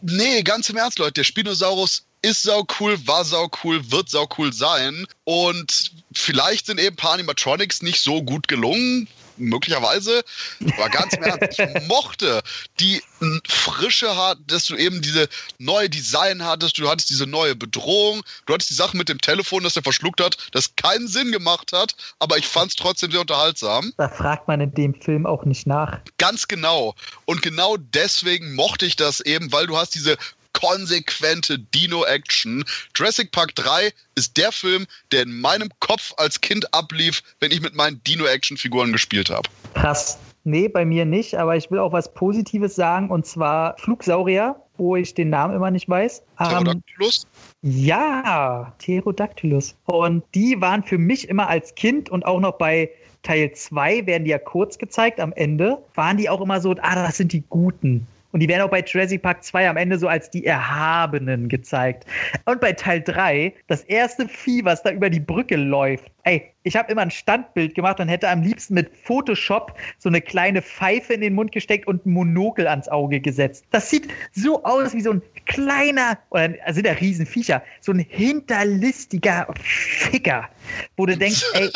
Nee, ganz im Ernst, Leute, der Spinosaurus ist sau cool, war sau cool, wird sau cool sein. Und vielleicht sind eben ein paar Animatronics nicht so gut gelungen. Möglicherweise. Aber ganz im Ernst, ich <laughs> mochte die Frische, dass du eben diese neue Design hattest, du hattest diese neue Bedrohung, du hattest die Sache mit dem Telefon, das er verschluckt hat, das keinen Sinn gemacht hat, aber ich fand es trotzdem sehr unterhaltsam. Da fragt man in dem Film auch nicht nach. Ganz genau. Und genau deswegen mochte ich das eben, weil du hast diese konsequente Dino-Action. Jurassic Park 3 ist der Film, der in meinem Kopf als Kind ablief, wenn ich mit meinen Dino-Action-Figuren gespielt habe. Krass. Nee, bei mir nicht, aber ich will auch was Positives sagen und zwar Flugsaurier, wo ich den Namen immer nicht weiß. Pterodactylus? Ähm, ja, Pterodactylus. Und die waren für mich immer als Kind und auch noch bei Teil 2 werden die ja kurz gezeigt am Ende, waren die auch immer so, ah, das sind die Guten. Und die werden auch bei Jurassic Park 2 am Ende so als die Erhabenen gezeigt. Und bei Teil 3, das erste Vieh, was da über die Brücke läuft. Ey, ich habe immer ein Standbild gemacht und hätte am liebsten mit Photoshop so eine kleine Pfeife in den Mund gesteckt und ein Monokel ans Auge gesetzt. Das sieht so aus wie so ein kleiner, oder also sind ja Riesenviecher, so ein hinterlistiger Ficker, wo du denkst, ey,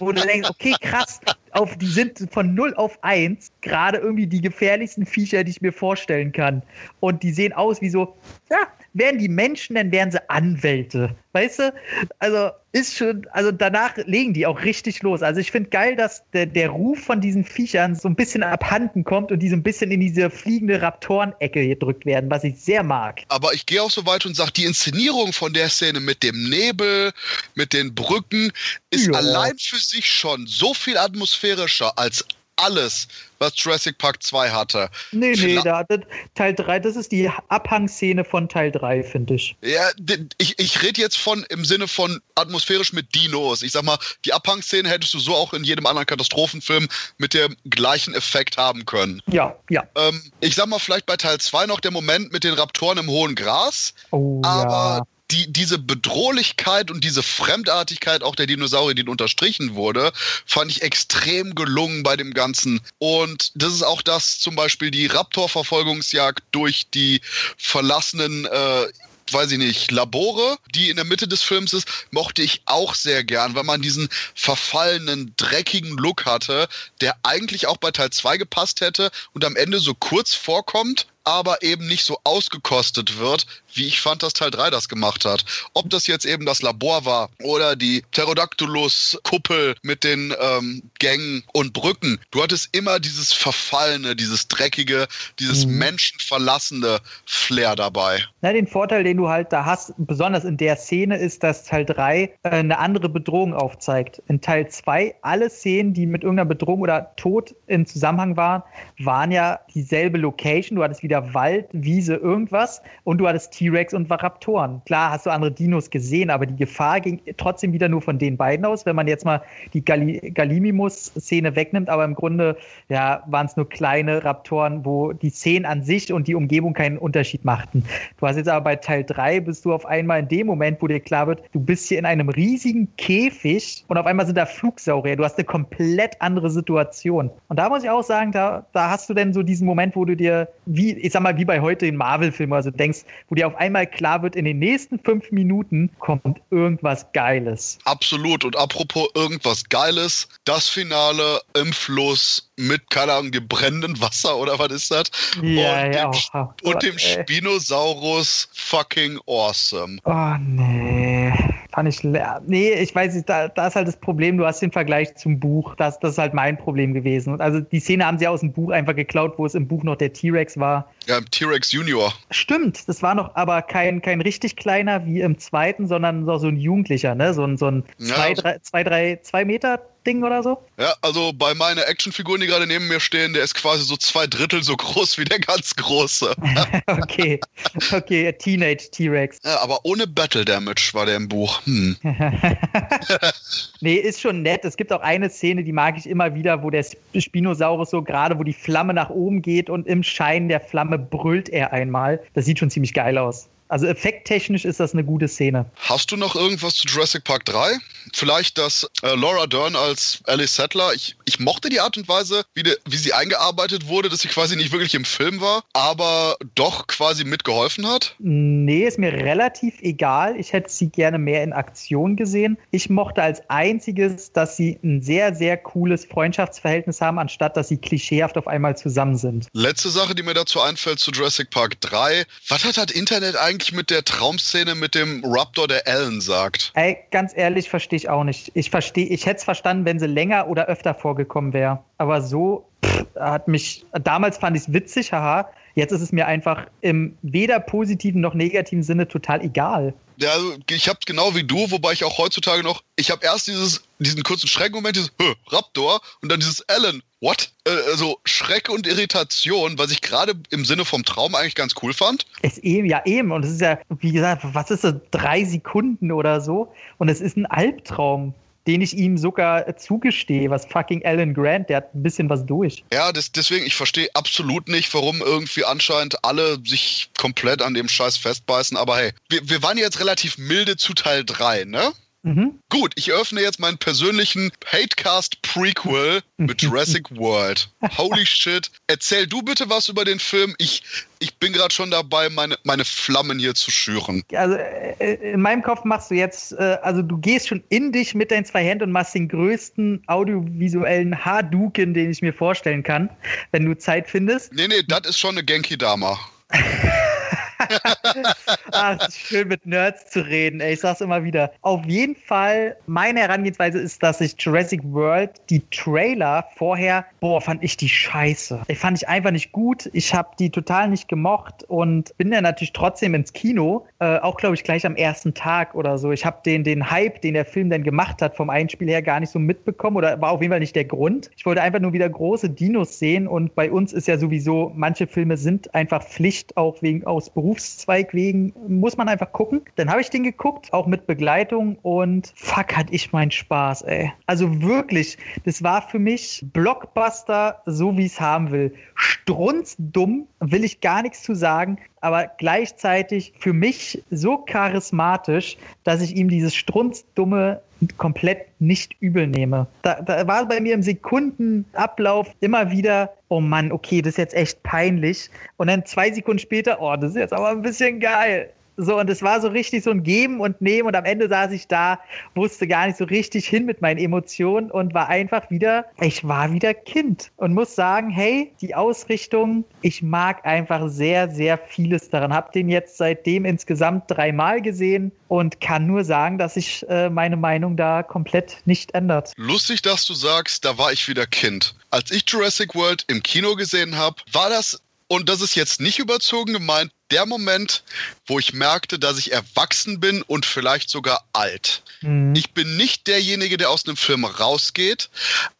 wo du denkst, okay, krass, auf, die sind von 0 auf 1 gerade irgendwie die gefährlichsten Viecher, die ich mir vorstellen kann. Und die sehen aus wie so, ja, wären die Menschen, dann wären sie Anwälte. Weißt du? Also ist schon, also danach legen die auch richtig los. Also ich finde geil, dass der, der Ruf von diesen Viechern so ein bisschen abhanden kommt und die so ein bisschen in diese fliegende Raptoren-Ecke gedrückt werden, was ich sehr mag. Aber ich gehe auch so weit und sage, die Inszenierung von der Szene mit dem Nebel, mit den Brücken, ist ja. allein für sich schon so viel atmosphärischer als alles, was Jurassic Park 2 hatte. Nee, nee, da, das, Teil 3, das ist die Abhangszene von Teil 3, finde ich. Ja, ich, ich rede jetzt von im Sinne von atmosphärisch mit Dinos. Ich sag mal, die Abhangszene hättest du so auch in jedem anderen Katastrophenfilm mit dem gleichen Effekt haben können. Ja, ja. Ähm, ich sag mal, vielleicht bei Teil 2 noch der Moment mit den Raptoren im hohen Gras. Oh, aber ja die, diese Bedrohlichkeit und diese Fremdartigkeit auch der Dinosaurier, die unterstrichen wurde, fand ich extrem gelungen bei dem Ganzen. Und das ist auch das zum Beispiel die Raptor-Verfolgungsjagd durch die verlassenen äh, weiß ich nicht, Labore, die in der Mitte des Films ist, mochte ich auch sehr gern, weil man diesen verfallenen, dreckigen Look hatte, der eigentlich auch bei Teil 2 gepasst hätte und am Ende so kurz vorkommt, aber eben nicht so ausgekostet wird, wie ich fand, dass Teil 3 das gemacht hat. Ob das jetzt eben das Labor war oder die Pterodactylus-Kuppel mit den ähm, Gängen und Brücken. Du hattest immer dieses verfallene, dieses dreckige, dieses mhm. menschenverlassene Flair dabei. Na, den Vorteil, den du halt da hast, besonders in der Szene, ist, dass Teil 3 äh, eine andere Bedrohung aufzeigt. In Teil 2, alle Szenen, die mit irgendeiner Bedrohung oder Tod in Zusammenhang waren, waren ja dieselbe Location. Du hattest wieder Wald, Wiese, irgendwas und du hattest T-Rex und Raptoren. Klar hast du andere Dinos gesehen, aber die Gefahr ging trotzdem wieder nur von den beiden aus, wenn man jetzt mal die Gallimimus-Szene wegnimmt, aber im Grunde ja, waren es nur kleine Raptoren, wo die Szenen an sich und die Umgebung keinen Unterschied machten. Du hast jetzt aber bei Teil 3 bist du auf einmal in dem Moment, wo dir klar wird, du bist hier in einem riesigen Käfig und auf einmal sind da Flugsaurier. Du hast eine komplett andere Situation. Und da muss ich auch sagen, da, da hast du denn so diesen Moment, wo du dir, wie, ich sag mal, wie bei heute in Marvel-Filmen, also denkst, wo dir auf einmal klar wird, in den nächsten fünf Minuten kommt irgendwas Geiles. Absolut. Und apropos irgendwas Geiles, das Finale im Fluss mit, keine Ahnung, dem brennenden Wasser oder was ist das? Ja, und ja. Dem, auch. und dem Spinosaurus fucking awesome. Oh, nee. Fand ich, nee, ich weiß nicht, da, da ist halt das Problem, du hast den Vergleich zum Buch. Das, das ist halt mein Problem gewesen. Also die Szene haben sie aus dem Buch einfach geklaut, wo es im Buch noch der T-Rex war. Ja, im T-Rex Junior. Stimmt, das war noch aber kein, kein richtig kleiner wie im zweiten, sondern so, so ein Jugendlicher, ne? So ein, so ein ja, zwei, drei, zwei, drei, zwei Meter Ding oder so? Ja, also bei meiner Actionfiguren, die gerade neben mir stehen, der ist quasi so zwei Drittel so groß wie der ganz große. <laughs> okay, okay, Teenage T-Rex. Ja, aber ohne Battle Damage war der im Buch. Hm. <laughs> nee, ist schon nett. Es gibt auch eine Szene, die mag ich immer wieder, wo der Spinosaurus so gerade, wo die Flamme nach oben geht und im Schein der Flamme brüllt er einmal. Das sieht schon ziemlich geil aus. Also effekttechnisch ist das eine gute Szene. Hast du noch irgendwas zu Jurassic Park 3? Vielleicht, dass äh, Laura Dern als Ellie Sattler, ich, ich mochte die Art und Weise, wie, de, wie sie eingearbeitet wurde, dass sie quasi nicht wirklich im Film war, aber doch quasi mitgeholfen hat? Nee, ist mir relativ egal. Ich hätte sie gerne mehr in Aktion gesehen. Ich mochte als einziges, dass sie ein sehr, sehr cooles Freundschaftsverhältnis haben, anstatt dass sie klischeehaft auf einmal zusammen sind. Letzte Sache, die mir dazu einfällt zu Jurassic Park 3. Was hat das Internet eigentlich eigentlich mit der Traumszene mit dem Raptor, der Ellen sagt? Ey, ganz ehrlich, verstehe ich auch nicht. Ich verstehe, ich hätte es verstanden, wenn sie länger oder öfter vorgekommen wäre. Aber so pff, hat mich, damals fand ich es witzig, haha. Jetzt ist es mir einfach im weder positiven noch negativen Sinne total egal. Ja, also ich habe genau wie du, wobei ich auch heutzutage noch, ich habe erst dieses, diesen kurzen Schreckmoment, dieses Raptor und dann dieses Alan, what? Äh, also Schreck und Irritation, was ich gerade im Sinne vom Traum eigentlich ganz cool fand. Es eben, ja eben und es ist ja, wie gesagt, was ist das, drei Sekunden oder so und es ist ein Albtraum den ich ihm sogar zugestehe, was fucking Alan Grant, der hat ein bisschen was durch. Ja, das, deswegen, ich verstehe absolut nicht, warum irgendwie anscheinend alle sich komplett an dem Scheiß festbeißen, aber hey, wir, wir waren jetzt relativ milde zu Teil 3, ne? Mhm. Gut, ich öffne jetzt meinen persönlichen Hatecast Prequel mit <laughs> Jurassic World. Holy <laughs> shit. Erzähl du bitte was über den Film. Ich, ich bin gerade schon dabei, meine, meine Flammen hier zu schüren. Also äh, in meinem Kopf machst du jetzt, äh, also du gehst schon in dich mit deinen zwei Händen und machst den größten audiovisuellen Haarduken, den ich mir vorstellen kann, wenn du Zeit findest. Nee, nee, das ist schon eine Genki-Dama. <laughs> Ach, <laughs> es ist schön mit Nerds zu reden. Ey, ich sag's immer wieder. Auf jeden Fall, meine Herangehensweise ist, dass ich Jurassic World, die Trailer vorher, boah, fand ich die scheiße. Ich fand ich einfach nicht gut. Ich habe die total nicht gemocht und bin dann natürlich trotzdem ins Kino. Äh, auch, glaube ich, gleich am ersten Tag oder so. Ich habe den, den Hype, den der Film dann gemacht hat, vom Einspiel her gar nicht so mitbekommen oder war auf jeden Fall nicht der Grund. Ich wollte einfach nur wieder große Dinos sehen und bei uns ist ja sowieso, manche Filme sind einfach Pflicht, auch wegen aus Berufszweig wegen, muss man einfach gucken. Dann habe ich den geguckt, auch mit Begleitung und fuck, hatte ich meinen Spaß, ey. Also wirklich, das war für mich Blockbuster, so wie ich es haben will. Strunzdumm, will ich gar nichts zu sagen, aber gleichzeitig für mich so charismatisch, dass ich ihm dieses Strunzdumme komplett nicht übel nehme. Da, da war bei mir im Sekundenablauf immer wieder, oh Mann, okay, das ist jetzt echt peinlich. Und dann zwei Sekunden später, oh, das ist jetzt aber ein bisschen geil. So, und es war so richtig so ein Geben und Nehmen und am Ende saß ich da, wusste gar nicht so richtig hin mit meinen Emotionen und war einfach wieder, ich war wieder Kind und muss sagen, hey, die Ausrichtung, ich mag einfach sehr, sehr vieles daran. Hab den jetzt seitdem insgesamt dreimal gesehen und kann nur sagen, dass sich äh, meine Meinung da komplett nicht ändert. Lustig, dass du sagst, da war ich wieder Kind. Als ich Jurassic World im Kino gesehen habe, war das und das ist jetzt nicht überzogen gemeint, der Moment, wo ich merkte, dass ich erwachsen bin und vielleicht sogar alt. Mhm. Ich bin nicht derjenige, der aus einem Film rausgeht,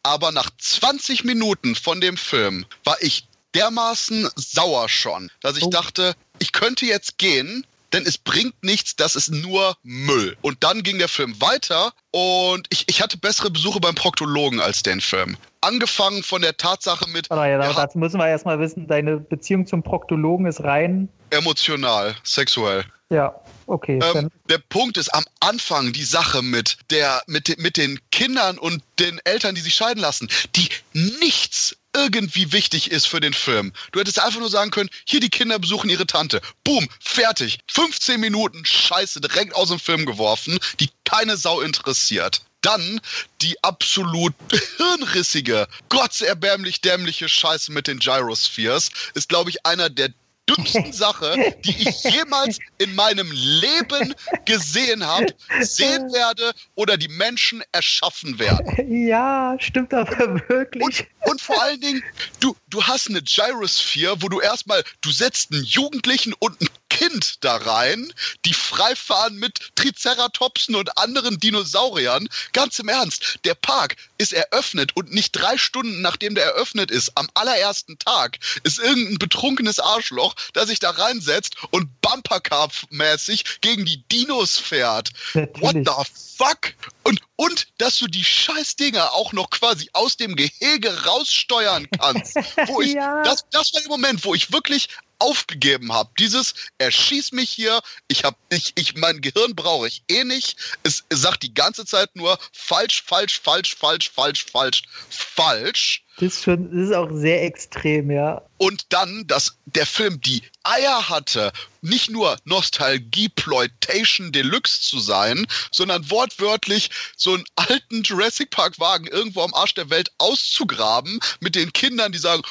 aber nach 20 Minuten von dem Film war ich dermaßen sauer schon, dass ich oh. dachte, ich könnte jetzt gehen, denn es bringt nichts, das ist nur Müll. Und dann ging der Film weiter und ich, ich hatte bessere Besuche beim Proktologen als den Film angefangen von der Tatsache mit. Aber ja, ja, dazu müssen wir erstmal wissen, deine Beziehung zum Proktologen ist rein. Emotional, sexuell. Ja, okay. Ähm, der Punkt ist am Anfang die Sache mit der, mit, mit den Kindern und den Eltern, die sich scheiden lassen, die nichts irgendwie wichtig ist für den Film. Du hättest einfach nur sagen können, hier die Kinder besuchen ihre Tante. Boom, fertig. 15 Minuten Scheiße direkt aus dem Film geworfen, die keine Sau interessiert. Dann die absolut <laughs> hirnrissige, gottserbärmlich dämliche Scheiße mit den Gyrospheres ist, glaube ich, einer der dümmsten Sache, die ich jemals in meinem Leben gesehen habe, sehen werde oder die Menschen erschaffen werden. Ja, stimmt aber <laughs> wirklich. Und, und vor allen Dingen, du, du hast eine Gyrosphere, wo du erstmal, du setzt einen Jugendlichen und einen Kind da rein, die freifahren mit Triceratopsen und anderen Dinosauriern. Ganz im Ernst, der Park ist eröffnet und nicht drei Stunden nachdem der eröffnet ist, am allerersten Tag, ist irgendein betrunkenes Arschloch, das sich da reinsetzt und Bumpercar-mäßig gegen die Dinos fährt. Natürlich. What the fuck? Und, und dass du die Scheißdinger auch noch quasi aus dem Gehege raussteuern kannst. <laughs> Wo ich, ja. das, das war der Moment, wo ich wirklich aufgegeben habe. Dieses, erschieß mich hier, ich habe, ich, ich, mein Gehirn brauche ich eh nicht. Es, es sagt die ganze Zeit nur falsch, falsch, falsch, falsch, falsch, falsch, falsch. Das ist schon, das ist auch sehr extrem, ja. Und dann, dass der Film die Eier hatte, nicht nur Nostalgie-Ploitation Deluxe zu sein, sondern wortwörtlich so einen alten Jurassic Park-Wagen irgendwo am Arsch der Welt auszugraben mit den Kindern, die sagen,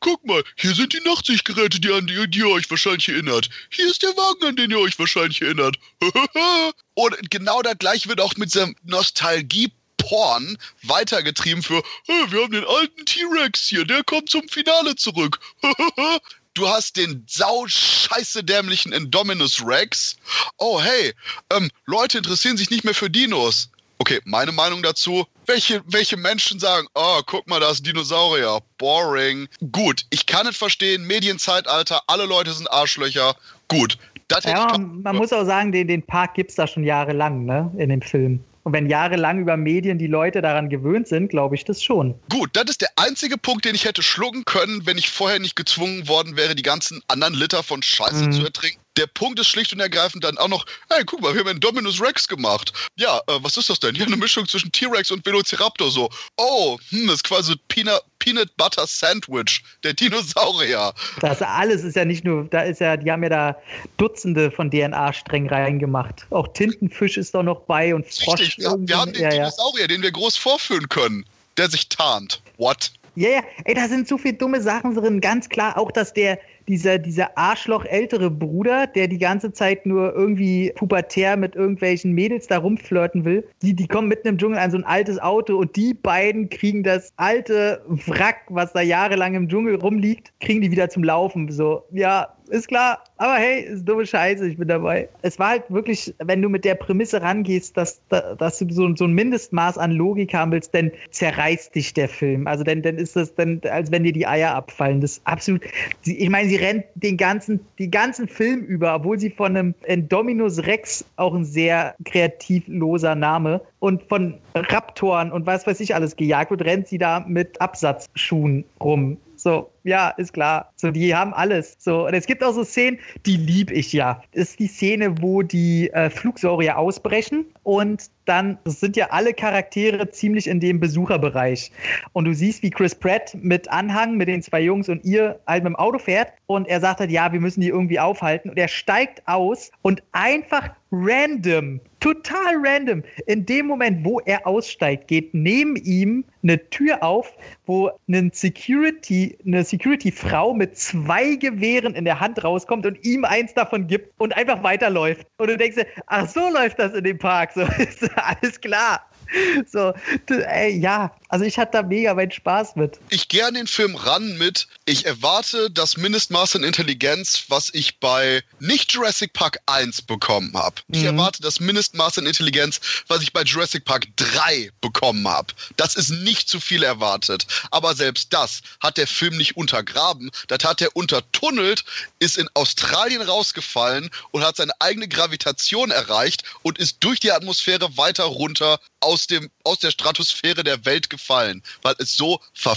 guck mal, hier sind die Nachtsichtgeräte, die an die, die ihr euch wahrscheinlich erinnert. Hier ist der Wagen, an den ihr euch wahrscheinlich erinnert. <laughs> Und genau das gleiche wird auch mit diesem Nostalgie Porn weitergetrieben für, hey, wir haben den alten T-Rex hier, der kommt zum Finale zurück. <laughs> Du hast den sau scheiße dämlichen Indominus Rex. Oh, hey, ähm, Leute interessieren sich nicht mehr für Dinos. Okay, meine Meinung dazu. Welche, welche Menschen sagen, oh, guck mal, da ist ein Dinosaurier. Boring. Gut, ich kann es verstehen. Medienzeitalter, alle Leute sind Arschlöcher. Gut. Das ja, man muss auch sagen, den, den Park gibt es da schon jahrelang, ne, in dem Film. Und wenn jahrelang über Medien die Leute daran gewöhnt sind, glaube ich das schon. Gut, das ist der einzige Punkt, den ich hätte schlucken können, wenn ich vorher nicht gezwungen worden wäre, die ganzen anderen Liter von Scheiße mhm. zu ertrinken der Punkt ist schlicht und ergreifend dann auch noch, hey, guck mal, wir haben einen Dominus Rex gemacht. Ja, äh, was ist das denn? Ja, eine Mischung zwischen T-Rex und Velociraptor so. Oh, hm, das ist quasi Peanut, Peanut Butter Sandwich, der Dinosaurier. Das alles ist ja nicht nur, da ist ja, die haben ja da Dutzende von DNA-Strängen reingemacht. Auch Tintenfisch ist doch noch bei und Frosch. Richtig, wir, wir haben den ja, Dinosaurier, ja. den wir groß vorführen können, der sich tarnt. What? Ja, ja, ey, da sind so viele dumme Sachen drin. Ganz klar auch, dass der, dieser, dieser Arschloch ältere Bruder, der die ganze Zeit nur irgendwie pubertär mit irgendwelchen Mädels da rumflirten will, die, die kommen mitten im Dschungel an so ein altes Auto und die beiden kriegen das alte Wrack, was da jahrelang im Dschungel rumliegt, kriegen die wieder zum Laufen. So, ja, ist klar. Aber hey, ist dumme Scheiße, ich bin dabei. Es war halt wirklich, wenn du mit der Prämisse rangehst, dass, dass du so, so ein Mindestmaß an Logik haben willst, dann zerreißt dich der Film. Also dann, dann ist das dann, als wenn dir die Eier abfallen. Das ist absolut. Ich meine, sie rennt den ganzen, den ganzen Film über, obwohl sie von einem Dominus Rex, auch ein sehr kreativloser Name, und von Raptoren und was weiß ich alles gejagt wird, rennt sie da mit Absatzschuhen rum. So, ja, ist klar. So, die haben alles. So, und es gibt auch so Szenen, die liebe ich ja. Das ist die Szene, wo die äh, Flugsaurier ausbrechen und dann sind ja alle Charaktere ziemlich in dem Besucherbereich. Und du siehst, wie Chris Pratt mit Anhang, mit den zwei Jungs und ihr halt mit dem Auto fährt und er sagt halt, ja, wir müssen die irgendwie aufhalten und er steigt aus und einfach random, total random, in dem Moment, wo er aussteigt, geht neben ihm eine Tür auf, wo eine Security, eine Security-Frau mit zwei Gewehren in der Hand rauskommt und ihm eins davon gibt und einfach weiterläuft. Und du denkst dir, ach so läuft das in dem Park, so <laughs> ist alles klar. <laughs> So, ey, ja, also ich hatte da mega meinen Spaß mit. Ich gehe an den Film ran mit, ich erwarte das Mindestmaß an Intelligenz, was ich bei nicht Jurassic Park 1 bekommen habe. Ich mhm. erwarte das Mindestmaß an Intelligenz, was ich bei Jurassic Park 3 bekommen habe. Das ist nicht zu viel erwartet. Aber selbst das hat der Film nicht untergraben. Das hat er untertunnelt, ist in Australien rausgefallen und hat seine eigene Gravitation erreicht und ist durch die Atmosphäre weiter runter aus, dem, aus der Stratosphäre der Welt gefallen, weil es so ver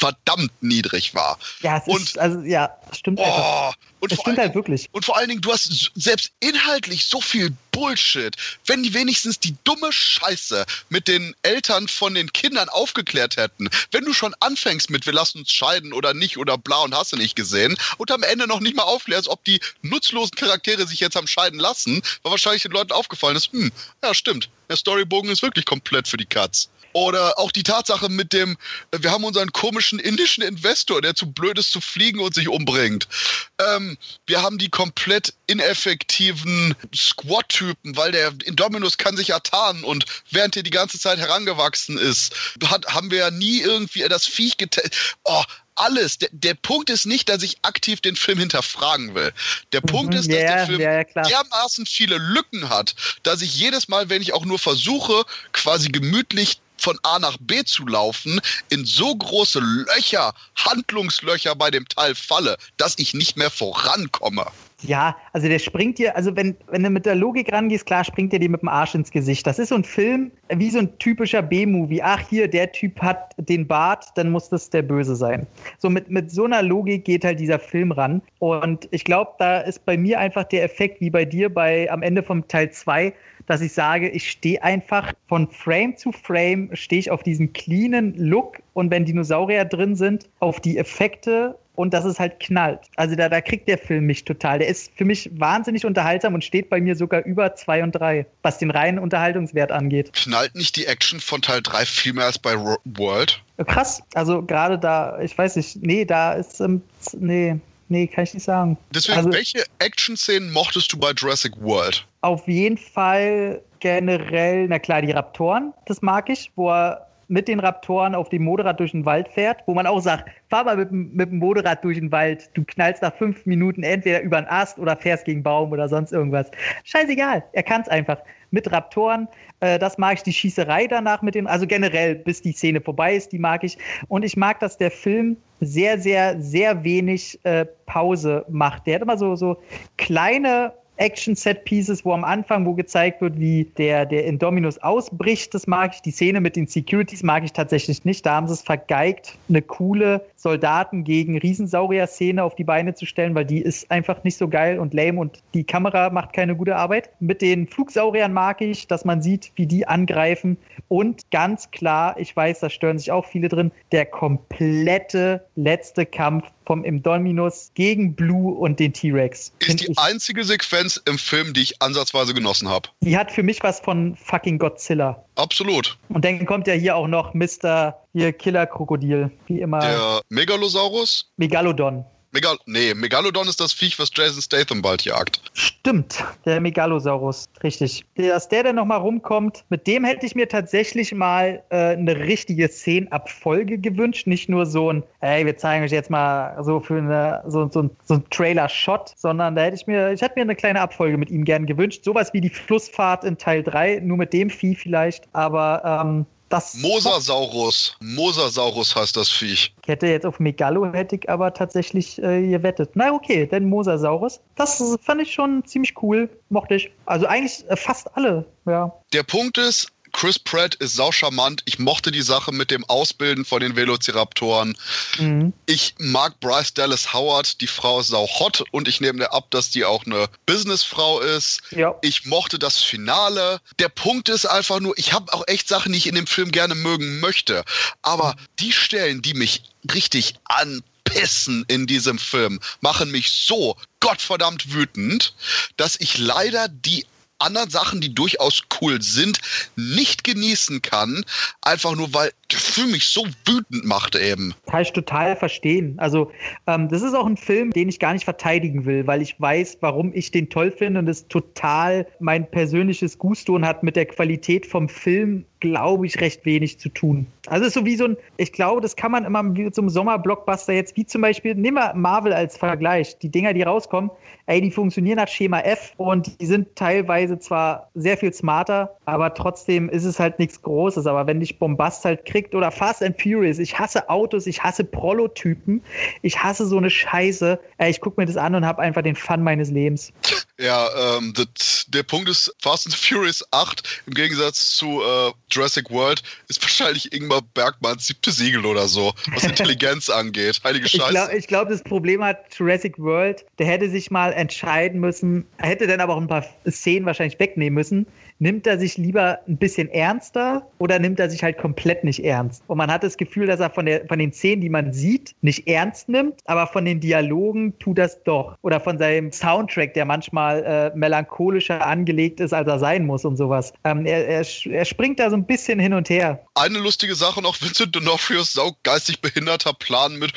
verdammt niedrig war. Ja, es und, ist, also ja, stimmt. Oh, und das stimmt halt wirklich. Und vor allen Dingen, du hast selbst inhaltlich so viel Bullshit. Wenn die wenigstens die dumme Scheiße mit den Eltern von den Kindern aufgeklärt hätten, wenn du schon anfängst mit wir lassen uns scheiden oder nicht oder bla und hast du nicht gesehen und am Ende noch nicht mal aufklärst, ob die nutzlosen Charaktere sich jetzt haben scheiden lassen, weil wahrscheinlich den Leuten aufgefallen ist, hm, ja stimmt, der Storybogen ist wirklich komplett für die Katz. Oder auch die Tatsache mit dem, wir haben unseren komischen indischen Investor, der zu blöd ist zu fliegen und sich umbringt. Ähm, wir haben die komplett ineffektiven Squad-Typen, weil der Indominus kann sich ja tarnen und während er die ganze Zeit herangewachsen ist, hat, haben wir ja nie irgendwie das Viech getestet. Oh, alles. Der, der, Punkt ist nicht, dass ich aktiv den Film hinterfragen will. Der Punkt mhm, ist, dass yeah, der Film yeah, dermaßen viele Lücken hat, dass ich jedes Mal, wenn ich auch nur versuche, quasi gemütlich von A nach B zu laufen, in so große Löcher, Handlungslöcher bei dem Teil falle, dass ich nicht mehr vorankomme. Ja, also der springt dir, also wenn, wenn du mit der Logik rangehst, klar, springt der dir mit dem Arsch ins Gesicht. Das ist so ein Film, wie so ein typischer B-Movie. Ach, hier, der Typ hat den Bart, dann muss das der Böse sein. So mit, mit so einer Logik geht halt dieser Film ran. Und ich glaube, da ist bei mir einfach der Effekt wie bei dir bei am Ende vom Teil 2, dass ich sage, ich stehe einfach von Frame zu Frame, stehe ich auf diesen cleanen Look und wenn Dinosaurier drin sind, auf die Effekte und dass es halt knallt. Also da, da kriegt der Film mich total. Der ist für mich wahnsinnig unterhaltsam und steht bei mir sogar über 2 und 3, was den reinen Unterhaltungswert angeht. Knallt nicht die Action von Teil 3 viel mehr als bei World? Krass, also gerade da, ich weiß nicht, nee, da ist, ähm, nee, Nee, kann ich nicht sagen. Deswegen, also, welche Action-Szenen mochtest du bei Jurassic World? Auf jeden Fall generell, na klar, die Raptoren, das mag ich, wo er mit den Raptoren auf dem Motorrad durch den Wald fährt, wo man auch sagt, fahr mal mit, mit dem Motorrad durch den Wald, du knallst nach fünf Minuten entweder über einen Ast oder fährst gegen Baum oder sonst irgendwas. Scheißegal, er kann es einfach. Mit Raptoren, äh, das mag ich, die Schießerei danach mit den, also generell, bis die Szene vorbei ist, die mag ich. Und ich mag, dass der Film sehr, sehr, sehr wenig äh, Pause macht. Der hat immer so, so kleine Action-Set-Pieces, wo am Anfang, wo gezeigt wird, wie der, der Indominus ausbricht, das mag ich. Die Szene mit den Securities mag ich tatsächlich nicht. Da haben sie es vergeigt, eine coole Soldaten gegen Riesensaurier-Szene auf die Beine zu stellen, weil die ist einfach nicht so geil und lame und die Kamera macht keine gute Arbeit. Mit den Flugsauriern mag ich, dass man sieht, wie die angreifen. Und ganz klar, ich weiß, da stören sich auch viele drin, der komplette letzte Kampf vom Indominus gegen Blue und den T-Rex. Ist die einzige Sequenz im Film, die ich ansatzweise genossen habe. Die hat für mich was von fucking Godzilla. Absolut. Und dann kommt ja hier auch noch Mr. hier Killer-Krokodil, wie immer. Der Megalosaurus? Megalodon. Megal nee, Megalodon ist das Viech, was Jason Statham bald jagt. Stimmt, der Megalosaurus, richtig. Dass der dann nochmal rumkommt, mit dem hätte ich mir tatsächlich mal äh, eine richtige Szenenabfolge gewünscht. Nicht nur so ein, ey, wir zeigen euch jetzt mal so für eine, so, so, so ein Trailer-Shot, sondern da hätte ich mir, ich hätte mir eine kleine Abfolge mit ihm gern gewünscht. Sowas wie die Flussfahrt in Teil 3, nur mit dem Vieh vielleicht. Aber ähm, das Mosasaurus. Mosasaurus heißt das Viech. Ich hätte jetzt auf Megalo hätte ich aber tatsächlich äh, gewettet. Na okay, denn Mosasaurus. Das fand ich schon ziemlich cool. Mochte ich. Also eigentlich äh, fast alle, ja. Der Punkt ist, Chris Pratt ist saucharmant. Ich mochte die Sache mit dem Ausbilden von den Velociraptoren. Mhm. Ich mag Bryce Dallas Howard. Die Frau ist sau hot und ich nehme ab, dass die auch eine Businessfrau ist. Ja. Ich mochte das Finale. Der Punkt ist einfach nur, ich habe auch echt Sachen, die ich in dem Film gerne mögen möchte. Aber die Stellen, die mich richtig anpissen in diesem Film, machen mich so gottverdammt wütend, dass ich leider die anderen Sachen, die durchaus cool sind, nicht genießen kann. Einfach nur, weil Film mich so wütend macht eben. Kann ich total verstehen. Also ähm, das ist auch ein Film, den ich gar nicht verteidigen will, weil ich weiß, warum ich den toll finde und es total mein persönliches Gusto und hat mit der Qualität vom Film glaube ich, recht wenig zu tun. Also es ist so wie so ein, ich glaube, das kann man immer wie zum Sommerblockbuster jetzt, wie zum Beispiel, nehmen wir Marvel als Vergleich. Die Dinger, die rauskommen, ey, die funktionieren nach Schema F und die sind teilweise zwar sehr viel smarter, aber trotzdem ist es halt nichts Großes. Aber wenn dich Bombast halt kriegt oder Fast and Furious, ich hasse Autos, ich hasse Prototypen, ich hasse so eine Scheiße. Ich gucke mir das an und habe einfach den Fun meines Lebens. Ja, ähm, das, der Punkt ist, Fast and Furious 8 im Gegensatz zu äh, Jurassic World ist wahrscheinlich Ingmar Bergmanns siebte Siegel oder so, was <laughs> Intelligenz angeht. Heilige Scheiße. Ich glaube, glaub, das Problem hat Jurassic World, der hätte sich mal entscheiden müssen, er hätte dann aber auch ein paar Szenen wahrscheinlich wegnehmen müssen nimmt er sich lieber ein bisschen ernster oder nimmt er sich halt komplett nicht ernst? Und man hat das Gefühl, dass er von, der, von den Szenen, die man sieht, nicht ernst nimmt, aber von den Dialogen tut das doch. Oder von seinem Soundtrack, der manchmal äh, melancholischer angelegt ist, als er sein muss und sowas. Ähm, er, er, er, springt da so ein bisschen hin und her. Eine lustige Sache noch, <laughs> Vincent D'Onofrios saugeistig behinderter Plan mit,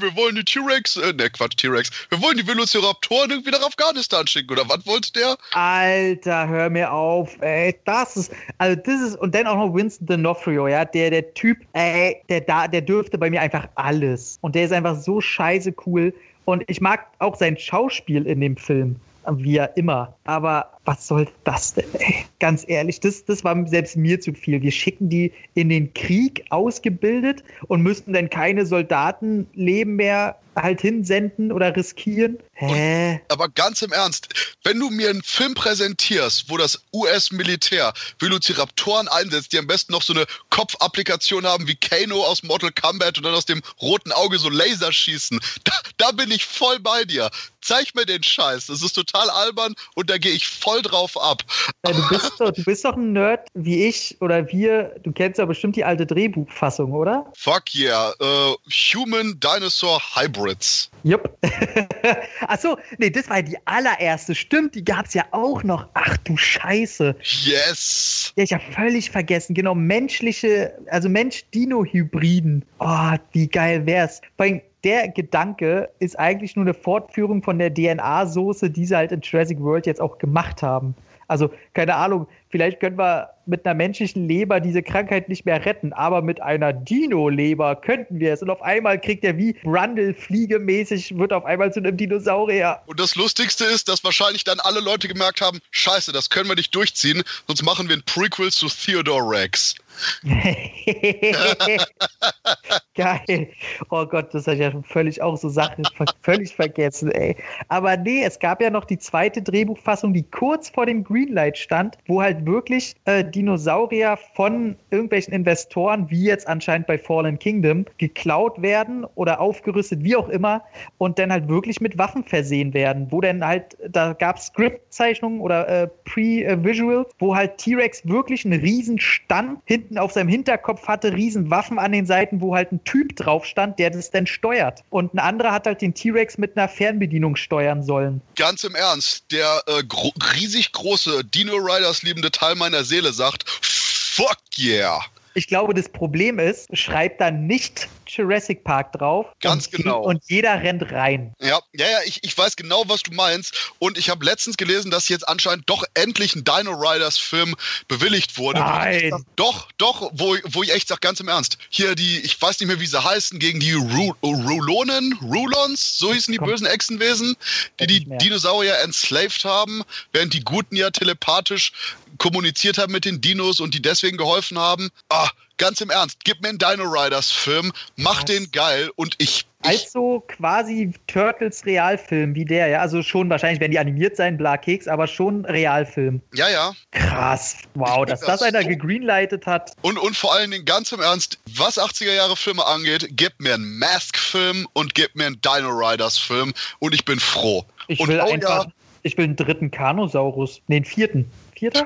wir wollen die T-Rex, äh, ne Quatsch, T-Rex, wir wollen die Velociraptoren irgendwie nach Afghanistan schicken, oder was wollte der? Alter, hör mir auf ey, das ist, also das ist, und dann auch noch Winston D'Onofrio, ja, der, der Typ, ey, der da, der dürfte bei mir einfach alles. Und der ist einfach so scheiße cool. Und ich mag auch sein Schauspiel in dem Film, wie er immer. Aber was soll das denn, ey? Ganz ehrlich, das, das war selbst mir zu viel. Wir schicken die in den Krieg ausgebildet und müssten dann keine Soldatenleben mehr halt hinsenden oder riskieren. Hä? Und, aber ganz im Ernst, wenn du mir einen Film präsentierst, wo das US-Militär Velociraptoren einsetzt, die am besten noch so eine Kopfapplikation haben wie Kano aus Mortal Kombat und dann aus dem roten Auge so Laser schießen, da, da bin ich voll bei dir. Zeig mir den Scheiß. Das ist total albern und da gehe ich voll drauf ab. Ja, du, bist doch, du bist doch ein Nerd wie ich oder wir. Du kennst ja bestimmt die alte Drehbuchfassung, oder? Fuck yeah. Uh, Human Dinosaur Hybrids. Jupp. <laughs> Achso, nee, das war die allererste. Stimmt, die gab es ja auch noch. Ach du Scheiße. Yes. Ja, ich habe völlig vergessen. Genau, menschliche, also Mensch-Dino-Hybriden. Oh, wie geil wär's. Bei der Gedanke ist eigentlich nur eine Fortführung von der DNA-Soße, die sie halt in Jurassic World jetzt auch gemacht haben. Also, keine Ahnung, vielleicht können wir mit einer menschlichen Leber diese Krankheit nicht mehr retten, aber mit einer Dino-Leber könnten wir es. Und auf einmal kriegt er wie Brundle fliegemäßig, wird auf einmal zu einem Dinosaurier. Und das Lustigste ist, dass wahrscheinlich dann alle Leute gemerkt haben, scheiße, das können wir nicht durchziehen, sonst machen wir ein Prequel zu Theodore Rex. <laughs> <laughs> <laughs> Geil. Oh Gott, das hat ja schon völlig auch so Sachen <laughs> völlig vergessen, ey. Aber nee, es gab ja noch die zweite Drehbuchfassung, die kurz vor dem Greenlight stand, wo halt wirklich äh, Dinosaurier von irgendwelchen Investoren, wie jetzt anscheinend bei Fallen Kingdom, geklaut werden oder aufgerüstet, wie auch immer, und dann halt wirklich mit Waffen versehen werden. Wo dann halt, da gab es Script-Zeichnungen oder äh, Pre-Visuals, wo halt T-Rex wirklich einen riesen Stand hinten auf seinem Hinterkopf hatte, riesen Waffen an den Seiten, wo halt ein Typ drauf stand, der das dann steuert. Und ein anderer hat halt den T-Rex mit einer Fernbedienung steuern sollen. Ganz im Ernst, der äh, gro riesig große Dino Riders liebende Teil meiner Seele sagt, fuck yeah. Ich glaube, das Problem ist, schreibt da nicht Jurassic Park drauf. Ganz und, genau. Und jeder rennt rein. Ja, ja, ja, ich, ich weiß genau, was du meinst. Und ich habe letztens gelesen, dass jetzt anscheinend doch endlich ein Dino Riders Film bewilligt wurde. Nein. Sag, doch, doch, wo, wo ich echt sage, ganz im Ernst. Hier die, ich weiß nicht mehr, wie sie heißen, gegen die Ru Rulonen, Rulons, so hießen die Komm. bösen Echsenwesen, die die Dinosaurier enslaved haben, während die Guten ja telepathisch kommuniziert haben mit den Dinos und die deswegen geholfen haben. Ah, ganz im Ernst, gib mir einen Dino Riders Film, mach Was? den geil und ich also quasi Turtles Realfilm wie der, ja. Also schon wahrscheinlich werden die animiert sein, bla Keks, aber schon Realfilm. Ja, ja. Krass. Wow, dass das, das einer so gegreenlightet hat. Und, und vor allen Dingen ganz im Ernst, was 80er Jahre Filme angeht, gib mir einen Mask-Film und gib mir einen Dino Riders Film und ich bin froh. Ich und will oh, einfach, ja, ich will einen dritten Kanosaurus, nee, einen vierten. Vierter?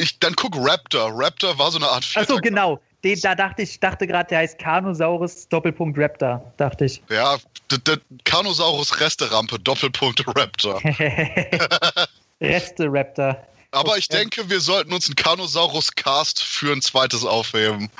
Ich, dann guck Raptor. Raptor war so eine Art Vierter. Achso, genau. Den, da dachte ich, dachte gerade, der heißt Carnosaurus Doppelpunkt Raptor, dachte ich. Ja, der Carnosaurus Resterampe Doppelpunkt Raptor. <laughs> Reste Raptor. Aber ich <laughs> denke, wir sollten uns einen Carnosaurus-Cast für ein zweites aufheben.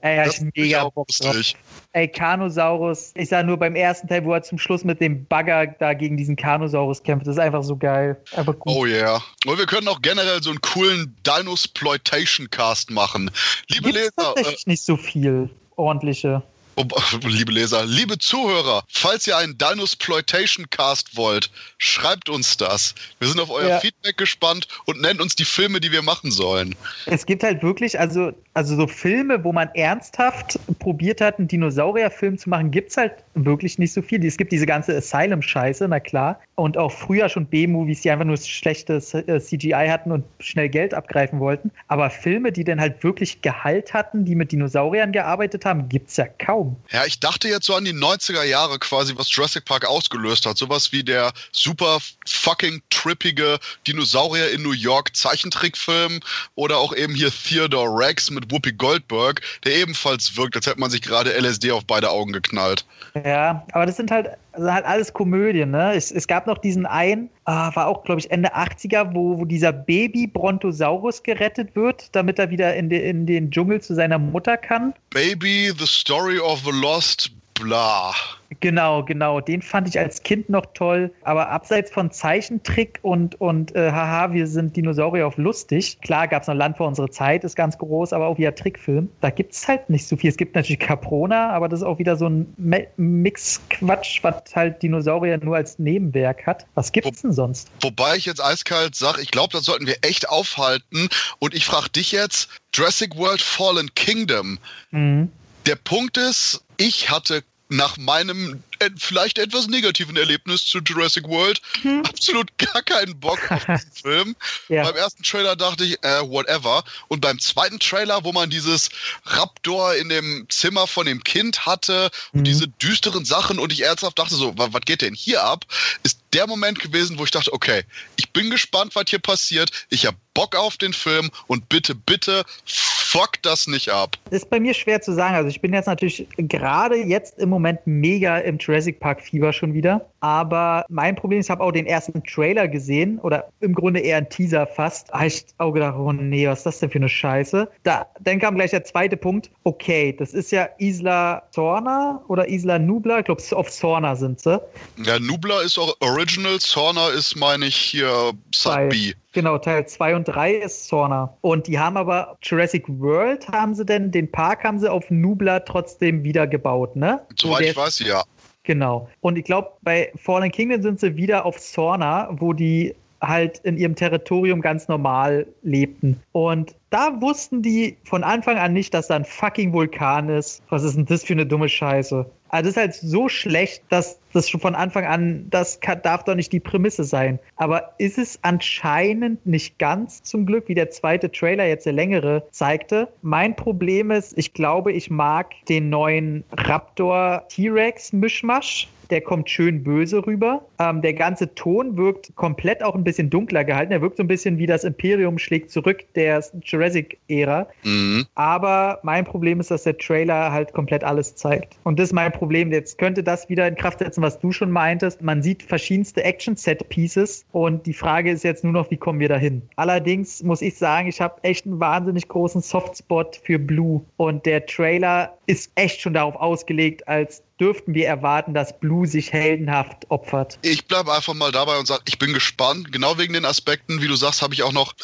Ey, ja, das ist mega Bock lustig. Ey, Carnosaurus, ich sah nur beim ersten Teil, wo er zum Schluss mit dem Bagger da gegen diesen Carnosaurus kämpft. Das ist einfach so geil. Einfach gut. Oh yeah. Und wir können auch generell so einen coolen Dinosploitation-Cast machen. Liebe Gibt's Leser. Tatsächlich äh, nicht so viel ordentliche. <laughs> liebe Leser, liebe Zuhörer, falls ihr einen Dinosploitation Cast wollt, schreibt uns das. Wir sind auf euer ja. Feedback gespannt und nennt uns die Filme, die wir machen sollen. Es gibt halt wirklich, also, also so Filme, wo man ernsthaft probiert hat, einen Dinosaurierfilm zu machen, gibt es halt wirklich nicht so viel. Es gibt diese ganze Asylum-Scheiße, na klar. Und auch früher schon B-Movies, die einfach nur schlechtes äh, CGI hatten und schnell Geld abgreifen wollten. Aber Filme, die dann halt wirklich Gehalt hatten, die mit Dinosauriern gearbeitet haben, gibt es ja kaum. Ja, ich dachte jetzt so an die 90er Jahre quasi, was Jurassic Park ausgelöst hat. Sowas wie der super fucking trippige Dinosaurier in New York Zeichentrickfilm oder auch eben hier Theodore Rex mit Whoopi Goldberg, der ebenfalls wirkt, als hätte man sich gerade LSD auf beide Augen geknallt. Ja, aber das sind halt, also halt alles Komödien, ne? Es, es gab noch diesen einen, ah, war auch, glaube ich, Ende 80er, wo, wo dieser Baby-Brontosaurus gerettet wird, damit er wieder in, de, in den Dschungel zu seiner Mutter kann. Baby, the story of the lost bla. Genau, genau. Den fand ich als Kind noch toll. Aber abseits von Zeichentrick und, und äh, haha, wir sind Dinosaurier auf lustig. Klar gab es noch Land vor unserer Zeit, ist ganz groß, aber auch wieder Trickfilm. Da gibt es halt nicht so viel. Es gibt natürlich Caprona, aber das ist auch wieder so ein Mix-Quatsch, was halt Dinosaurier nur als Nebenwerk hat. Was gibt es denn sonst? Wobei ich jetzt eiskalt sage, ich glaube, das sollten wir echt aufhalten. Und ich frage dich jetzt, Jurassic World Fallen Kingdom. Mhm. Der Punkt ist, ich hatte nach meinem vielleicht etwas negativen Erlebnis zu Jurassic World hm. absolut gar keinen Bock auf diesen <laughs> Film. ja. Beim ersten Trailer dachte ich, äh, whatever. Und beim zweiten Trailer, wo man dieses Raptor in dem Zimmer von dem Kind hatte und mhm. diese düsteren Sachen und ich ernsthaft dachte so, was geht denn hier ab? Ist der Moment gewesen, wo ich dachte, okay, ich bin gespannt, was hier passiert. Ich habe Bock auf den Film und bitte, bitte fuck das nicht ab. Ist bei mir schwer zu sagen. Also ich bin jetzt natürlich gerade jetzt im Moment mega im Jurassic Park Fieber schon wieder. Aber mein Problem ist, ich habe auch den ersten Trailer gesehen oder im Grunde eher ein Teaser fast. Da habe ich auch gedacht, oh nee, was ist das denn für eine Scheiße? Da, dann kam gleich der zweite Punkt. Okay, das ist ja Isla Sorna oder Isla Nubla. Ich glaube, auf Sorna sind sie. Ja, Nubla ist auch Original. Sorna ist, meine ich, hier Side B. Genau, Teil 2 und 3 ist Sorna. Und die haben aber Jurassic World, haben sie denn, den Park haben sie auf Nubla trotzdem wieder gebaut, ne? Soweit ich weiß, ja. Genau. Und ich glaube, bei Fallen Kingdom sind sie wieder auf Sorna, wo die halt in ihrem Territorium ganz normal lebten. Und da wussten die von Anfang an nicht, dass da ein fucking Vulkan ist. Was ist denn das für eine dumme Scheiße? Also das ist halt so schlecht, dass das schon von Anfang an, das kann, darf doch nicht die Prämisse sein. Aber ist es anscheinend nicht ganz zum Glück, wie der zweite Trailer jetzt der längere zeigte. Mein Problem ist, ich glaube, ich mag den neuen Raptor T-Rex Mischmasch der kommt schön böse rüber. Ähm, der ganze Ton wirkt komplett auch ein bisschen dunkler gehalten. Er wirkt so ein bisschen wie das Imperium schlägt zurück der Jurassic-Ära. Mhm. Aber mein Problem ist, dass der Trailer halt komplett alles zeigt. Und das ist mein Problem. Jetzt könnte das wieder in Kraft setzen, was du schon meintest. Man sieht verschiedenste Action-Set-Pieces und die Frage ist jetzt nur noch, wie kommen wir dahin? Allerdings muss ich sagen, ich habe echt einen wahnsinnig großen Softspot für Blue und der Trailer ist echt schon darauf ausgelegt, als dürften wir erwarten, dass Blue sich heldenhaft opfert. Ich bleibe einfach mal dabei und sage, ich bin gespannt. Genau wegen den Aspekten, wie du sagst, habe ich auch noch,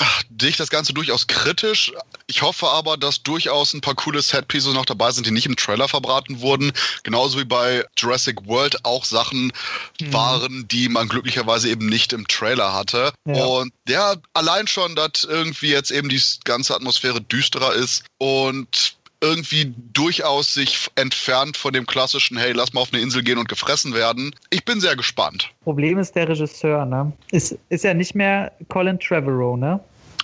sehe ich das Ganze durchaus kritisch. Ich hoffe aber, dass durchaus ein paar coole Setpieces noch dabei sind, die nicht im Trailer verbraten wurden. Genauso wie bei Jurassic World auch Sachen mhm. waren, die man glücklicherweise eben nicht im Trailer hatte. Ja. Und ja, allein schon, dass irgendwie jetzt eben die ganze Atmosphäre düsterer ist und irgendwie durchaus sich entfernt von dem klassischen, hey, lass mal auf eine Insel gehen und gefressen werden. Ich bin sehr gespannt. Problem ist der Regisseur, ne? Ist, ist ja nicht mehr Colin Trevorrow, ne?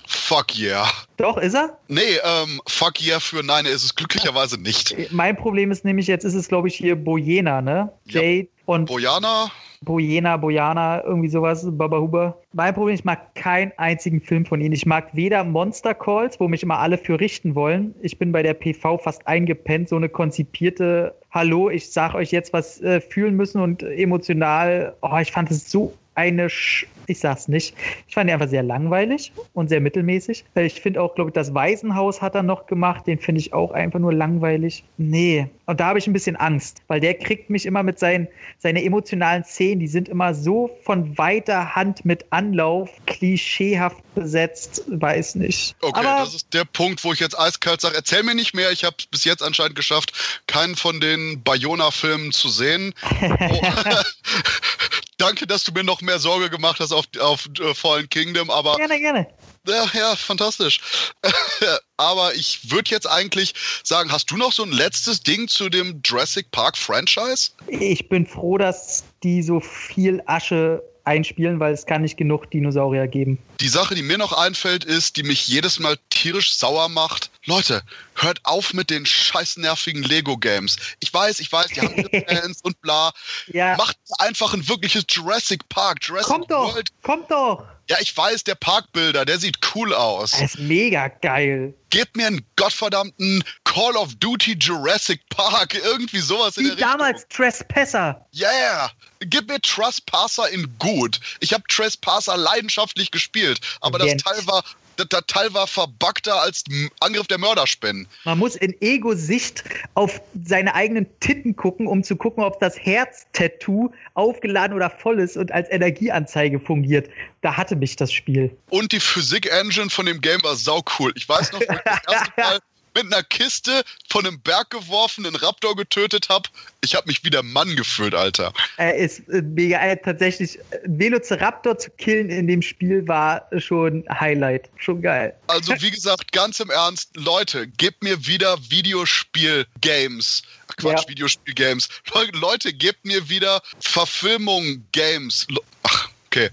Fuck yeah. Doch, ist er? Nee, ähm, fuck yeah für nein, er ist es glücklicherweise nicht. Mein Problem ist nämlich, jetzt ist es, glaube ich, hier Bojena, ne? Ja. Und. Bojana? Bojena, Bojana, irgendwie sowas, Baba Huber. Mein Problem, ich mag keinen einzigen Film von ihnen. Ich mag weder Monster Calls, wo mich immer alle für richten wollen. Ich bin bei der PV fast eingepennt, so eine konzipierte Hallo, ich sag euch jetzt, was äh, fühlen müssen und emotional. Oh, ich fand es so eine, Sch ich sag's nicht, ich fand die einfach sehr langweilig und sehr mittelmäßig. Ich finde auch, glaube ich, das Waisenhaus hat er noch gemacht, den finde ich auch einfach nur langweilig. Nee, und da habe ich ein bisschen Angst, weil der kriegt mich immer mit seinen, seine emotionalen Szenen, die sind immer so von weiter Hand mit Anlauf, klischeehaft besetzt, weiß nicht. Okay, Aber das ist der Punkt, wo ich jetzt eiskalt sage, erzähl mir nicht mehr, ich habe es bis jetzt anscheinend geschafft, keinen von den Bayona-Filmen zu sehen. <laughs> Oh. <laughs> danke, dass du mir noch mehr Sorge gemacht hast auf, auf uh, Fallen Kingdom, aber. Gerne, gerne. Ja, ja, fantastisch. <laughs> aber ich würde jetzt eigentlich sagen, hast du noch so ein letztes Ding zu dem Jurassic Park Franchise? Ich bin froh, dass die so viel Asche einspielen, weil es kann nicht genug Dinosaurier geben. Die Sache, die mir noch einfällt, ist, die mich jedes Mal tierisch sauer macht. Leute, hört auf mit den scheiß nervigen Lego-Games. Ich weiß, ich weiß, die haben <laughs> Fans und bla. Ja. Macht einfach ein wirkliches Jurassic Park, Jurassic kommt doch, World. Kommt doch! Ja, ich weiß, der Parkbilder, der sieht cool aus. Er ist mega geil. Gebt mir einen gottverdammten Call of Duty Jurassic Park, irgendwie sowas Wie in der Richtung. damals Trespasser. Yeah! Gib mir Trespasser in gut. Ich habe Trespasser leidenschaftlich gespielt, aber das Teil war das Teil war verbuggter als Angriff der Mörderspinnen. Man muss in Ego-Sicht auf seine eigenen Titten gucken, um zu gucken, ob das Herz-Tattoo aufgeladen oder voll ist und als Energieanzeige fungiert. Da hatte mich das Spiel. Und die Physik-Engine von dem Game war sau cool. Ich weiß noch, das erste <laughs> Mal mit einer Kiste von einem Berg geworfen, einen Raptor getötet habe. Ich habe mich wie der Mann gefühlt, Alter. Er ist äh, mega. Äh, tatsächlich, Velociraptor zu killen in dem Spiel war schon Highlight. Schon geil. Also, wie gesagt, ganz im Ernst, Leute, gebt mir wieder Videospiel-Games. Quatsch, ja. Videospiel-Games. <laughs> Leute, gebt mir wieder Verfilmung-Games. Ach, okay.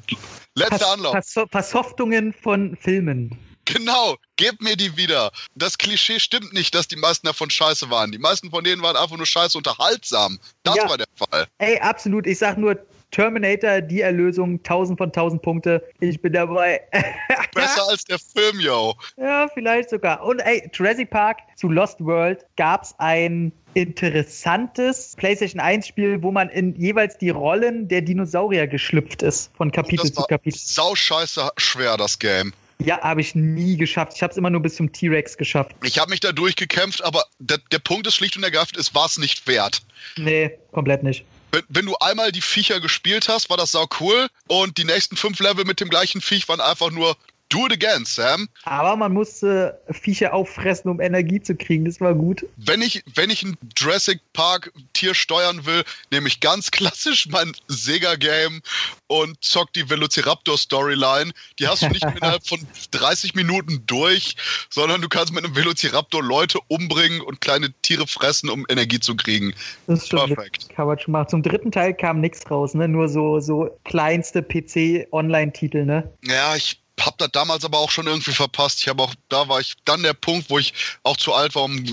Letzter Vers Anlauf. Vers Versoftungen von Filmen. Genau, gebt mir die wieder. Das Klischee stimmt nicht, dass die meisten davon scheiße waren. Die meisten von denen waren einfach nur scheiße unterhaltsam. Das ja. war der Fall. Ey, absolut. Ich sag nur, Terminator, die Erlösung, 1000 von 1000 Punkte. Ich bin dabei. <laughs> Besser als der Film, yo. Ja, vielleicht sogar. Und ey, Jurassic Park zu Lost World gab es ein interessantes PlayStation 1-Spiel, wo man in jeweils die Rollen der Dinosaurier geschlüpft ist, von Kapitel zu Kapitel. Sauscheiße schwer, das Game. Ja, habe ich nie geschafft. Ich habe es immer nur bis zum T-Rex geschafft. Ich habe mich da durchgekämpft, aber der, der Punkt ist schlicht und ergreifend, es war es nicht wert. Nee, komplett nicht. Wenn, wenn, du einmal die Viecher gespielt hast, war das sau cool und die nächsten fünf Level mit dem gleichen Viech waren einfach nur Do it again, Sam. Aber man musste Viecher auffressen, um Energie zu kriegen. Das war gut. Wenn ich, wenn ich ein Jurassic Park Tier steuern will, nehme ich ganz <laughs> klassisch mein Sega-Game und zock die Velociraptor Storyline. Die hast du nicht <laughs> innerhalb von 30 Minuten durch, sondern du kannst mit einem Velociraptor Leute umbringen und kleine Tiere fressen, um Energie zu kriegen. Das ist schon Perfekt. Kann man schon machen. Zum dritten Teil kam nichts raus, ne? Nur so, so kleinste PC-Online-Titel, ne? Ja, ich habe das damals aber auch schon irgendwie verpasst. Ich habe auch, da war ich dann der Punkt, wo ich auch zu alt war, um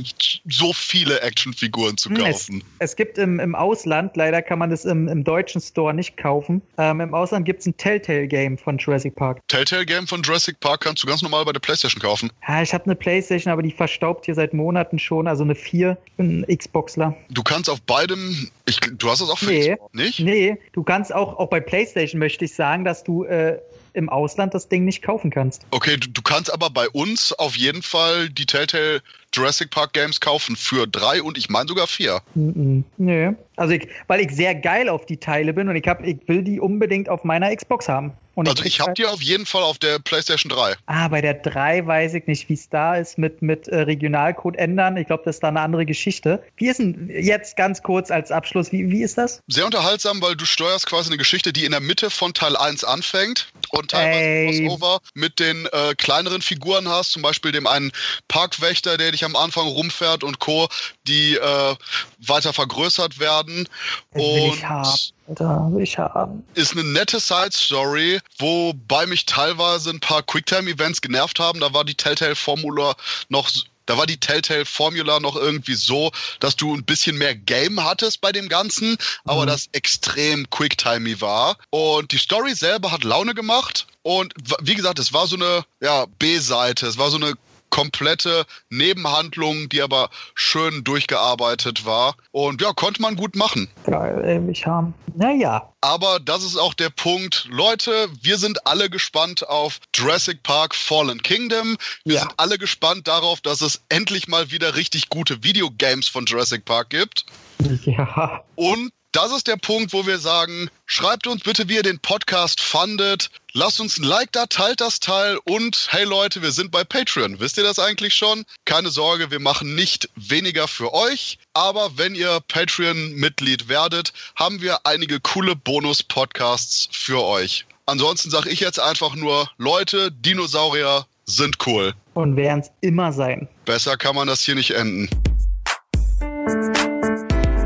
so viele Actionfiguren zu hm, kaufen. Es, es gibt im, im Ausland, leider kann man das im, im deutschen Store nicht kaufen. Ähm, Im Ausland gibt es ein Telltale-Game von Jurassic Park. Telltale-Game von Jurassic Park kannst du ganz normal bei der Playstation kaufen. Ja, ich habe eine Playstation, aber die verstaubt hier seit Monaten schon, also eine 4. Ich bin ein Xboxler. Du kannst auf beidem, ich, du hast das auch für nee, Xbox, nicht? Nee, du kannst auch, auch bei Playstation möchte ich sagen, dass du äh, im Ausland das Ding nicht kaufen kannst. Okay, du, du kannst aber bei uns auf jeden Fall die Telltale Jurassic Park Games kaufen für drei und ich meine sogar vier. Mm -mm. Nö. Also ich, weil ich sehr geil auf die Teile bin und ich, hab, ich will die unbedingt auf meiner Xbox haben. Und also ich, ich habe die auf jeden Fall auf der PlayStation 3. Ah, bei der 3 weiß ich nicht, wie es da ist mit, mit äh, Regionalcode ändern. Ich glaube, das ist da eine andere Geschichte. Wie ist denn jetzt ganz kurz als Abschluss, wie, wie ist das? Sehr unterhaltsam, weil du steuerst quasi eine Geschichte, die in der Mitte von Teil 1 anfängt und teilweise Ey. Crossover mit den äh, kleineren Figuren hast, zum Beispiel dem einen Parkwächter, der dich am Anfang rumfährt und Co., die äh, weiter vergrößert werden. Will und. Da will ich haben. Ist eine nette Side-Story, wobei mich teilweise ein paar Quicktime-Events genervt haben. Da war die Telltale-Formula noch da war die Telltale Formula noch irgendwie so, dass du ein bisschen mehr Game hattest bei dem Ganzen, aber mhm. das extrem quicktimey war. Und die Story selber hat Laune gemacht. Und wie gesagt, es war so eine ja, B-Seite. Es war so eine komplette Nebenhandlung, die aber schön durchgearbeitet war. Und ja, konnte man gut machen. Geil, ey, mich haben. Naja. Aber das ist auch der Punkt. Leute, wir sind alle gespannt auf Jurassic Park Fallen Kingdom. Wir ja. sind alle gespannt darauf, dass es endlich mal wieder richtig gute Videogames von Jurassic Park gibt. Ja. Und das ist der Punkt, wo wir sagen, schreibt uns bitte, wie ihr den Podcast fandet. Lasst uns ein Like da, teilt das Teil und hey Leute, wir sind bei Patreon. Wisst ihr das eigentlich schon? Keine Sorge, wir machen nicht weniger für euch, aber wenn ihr Patreon-Mitglied werdet, haben wir einige coole Bonus-Podcasts für euch. Ansonsten sage ich jetzt einfach nur, Leute, Dinosaurier sind cool. Und werden es immer sein. Besser kann man das hier nicht enden.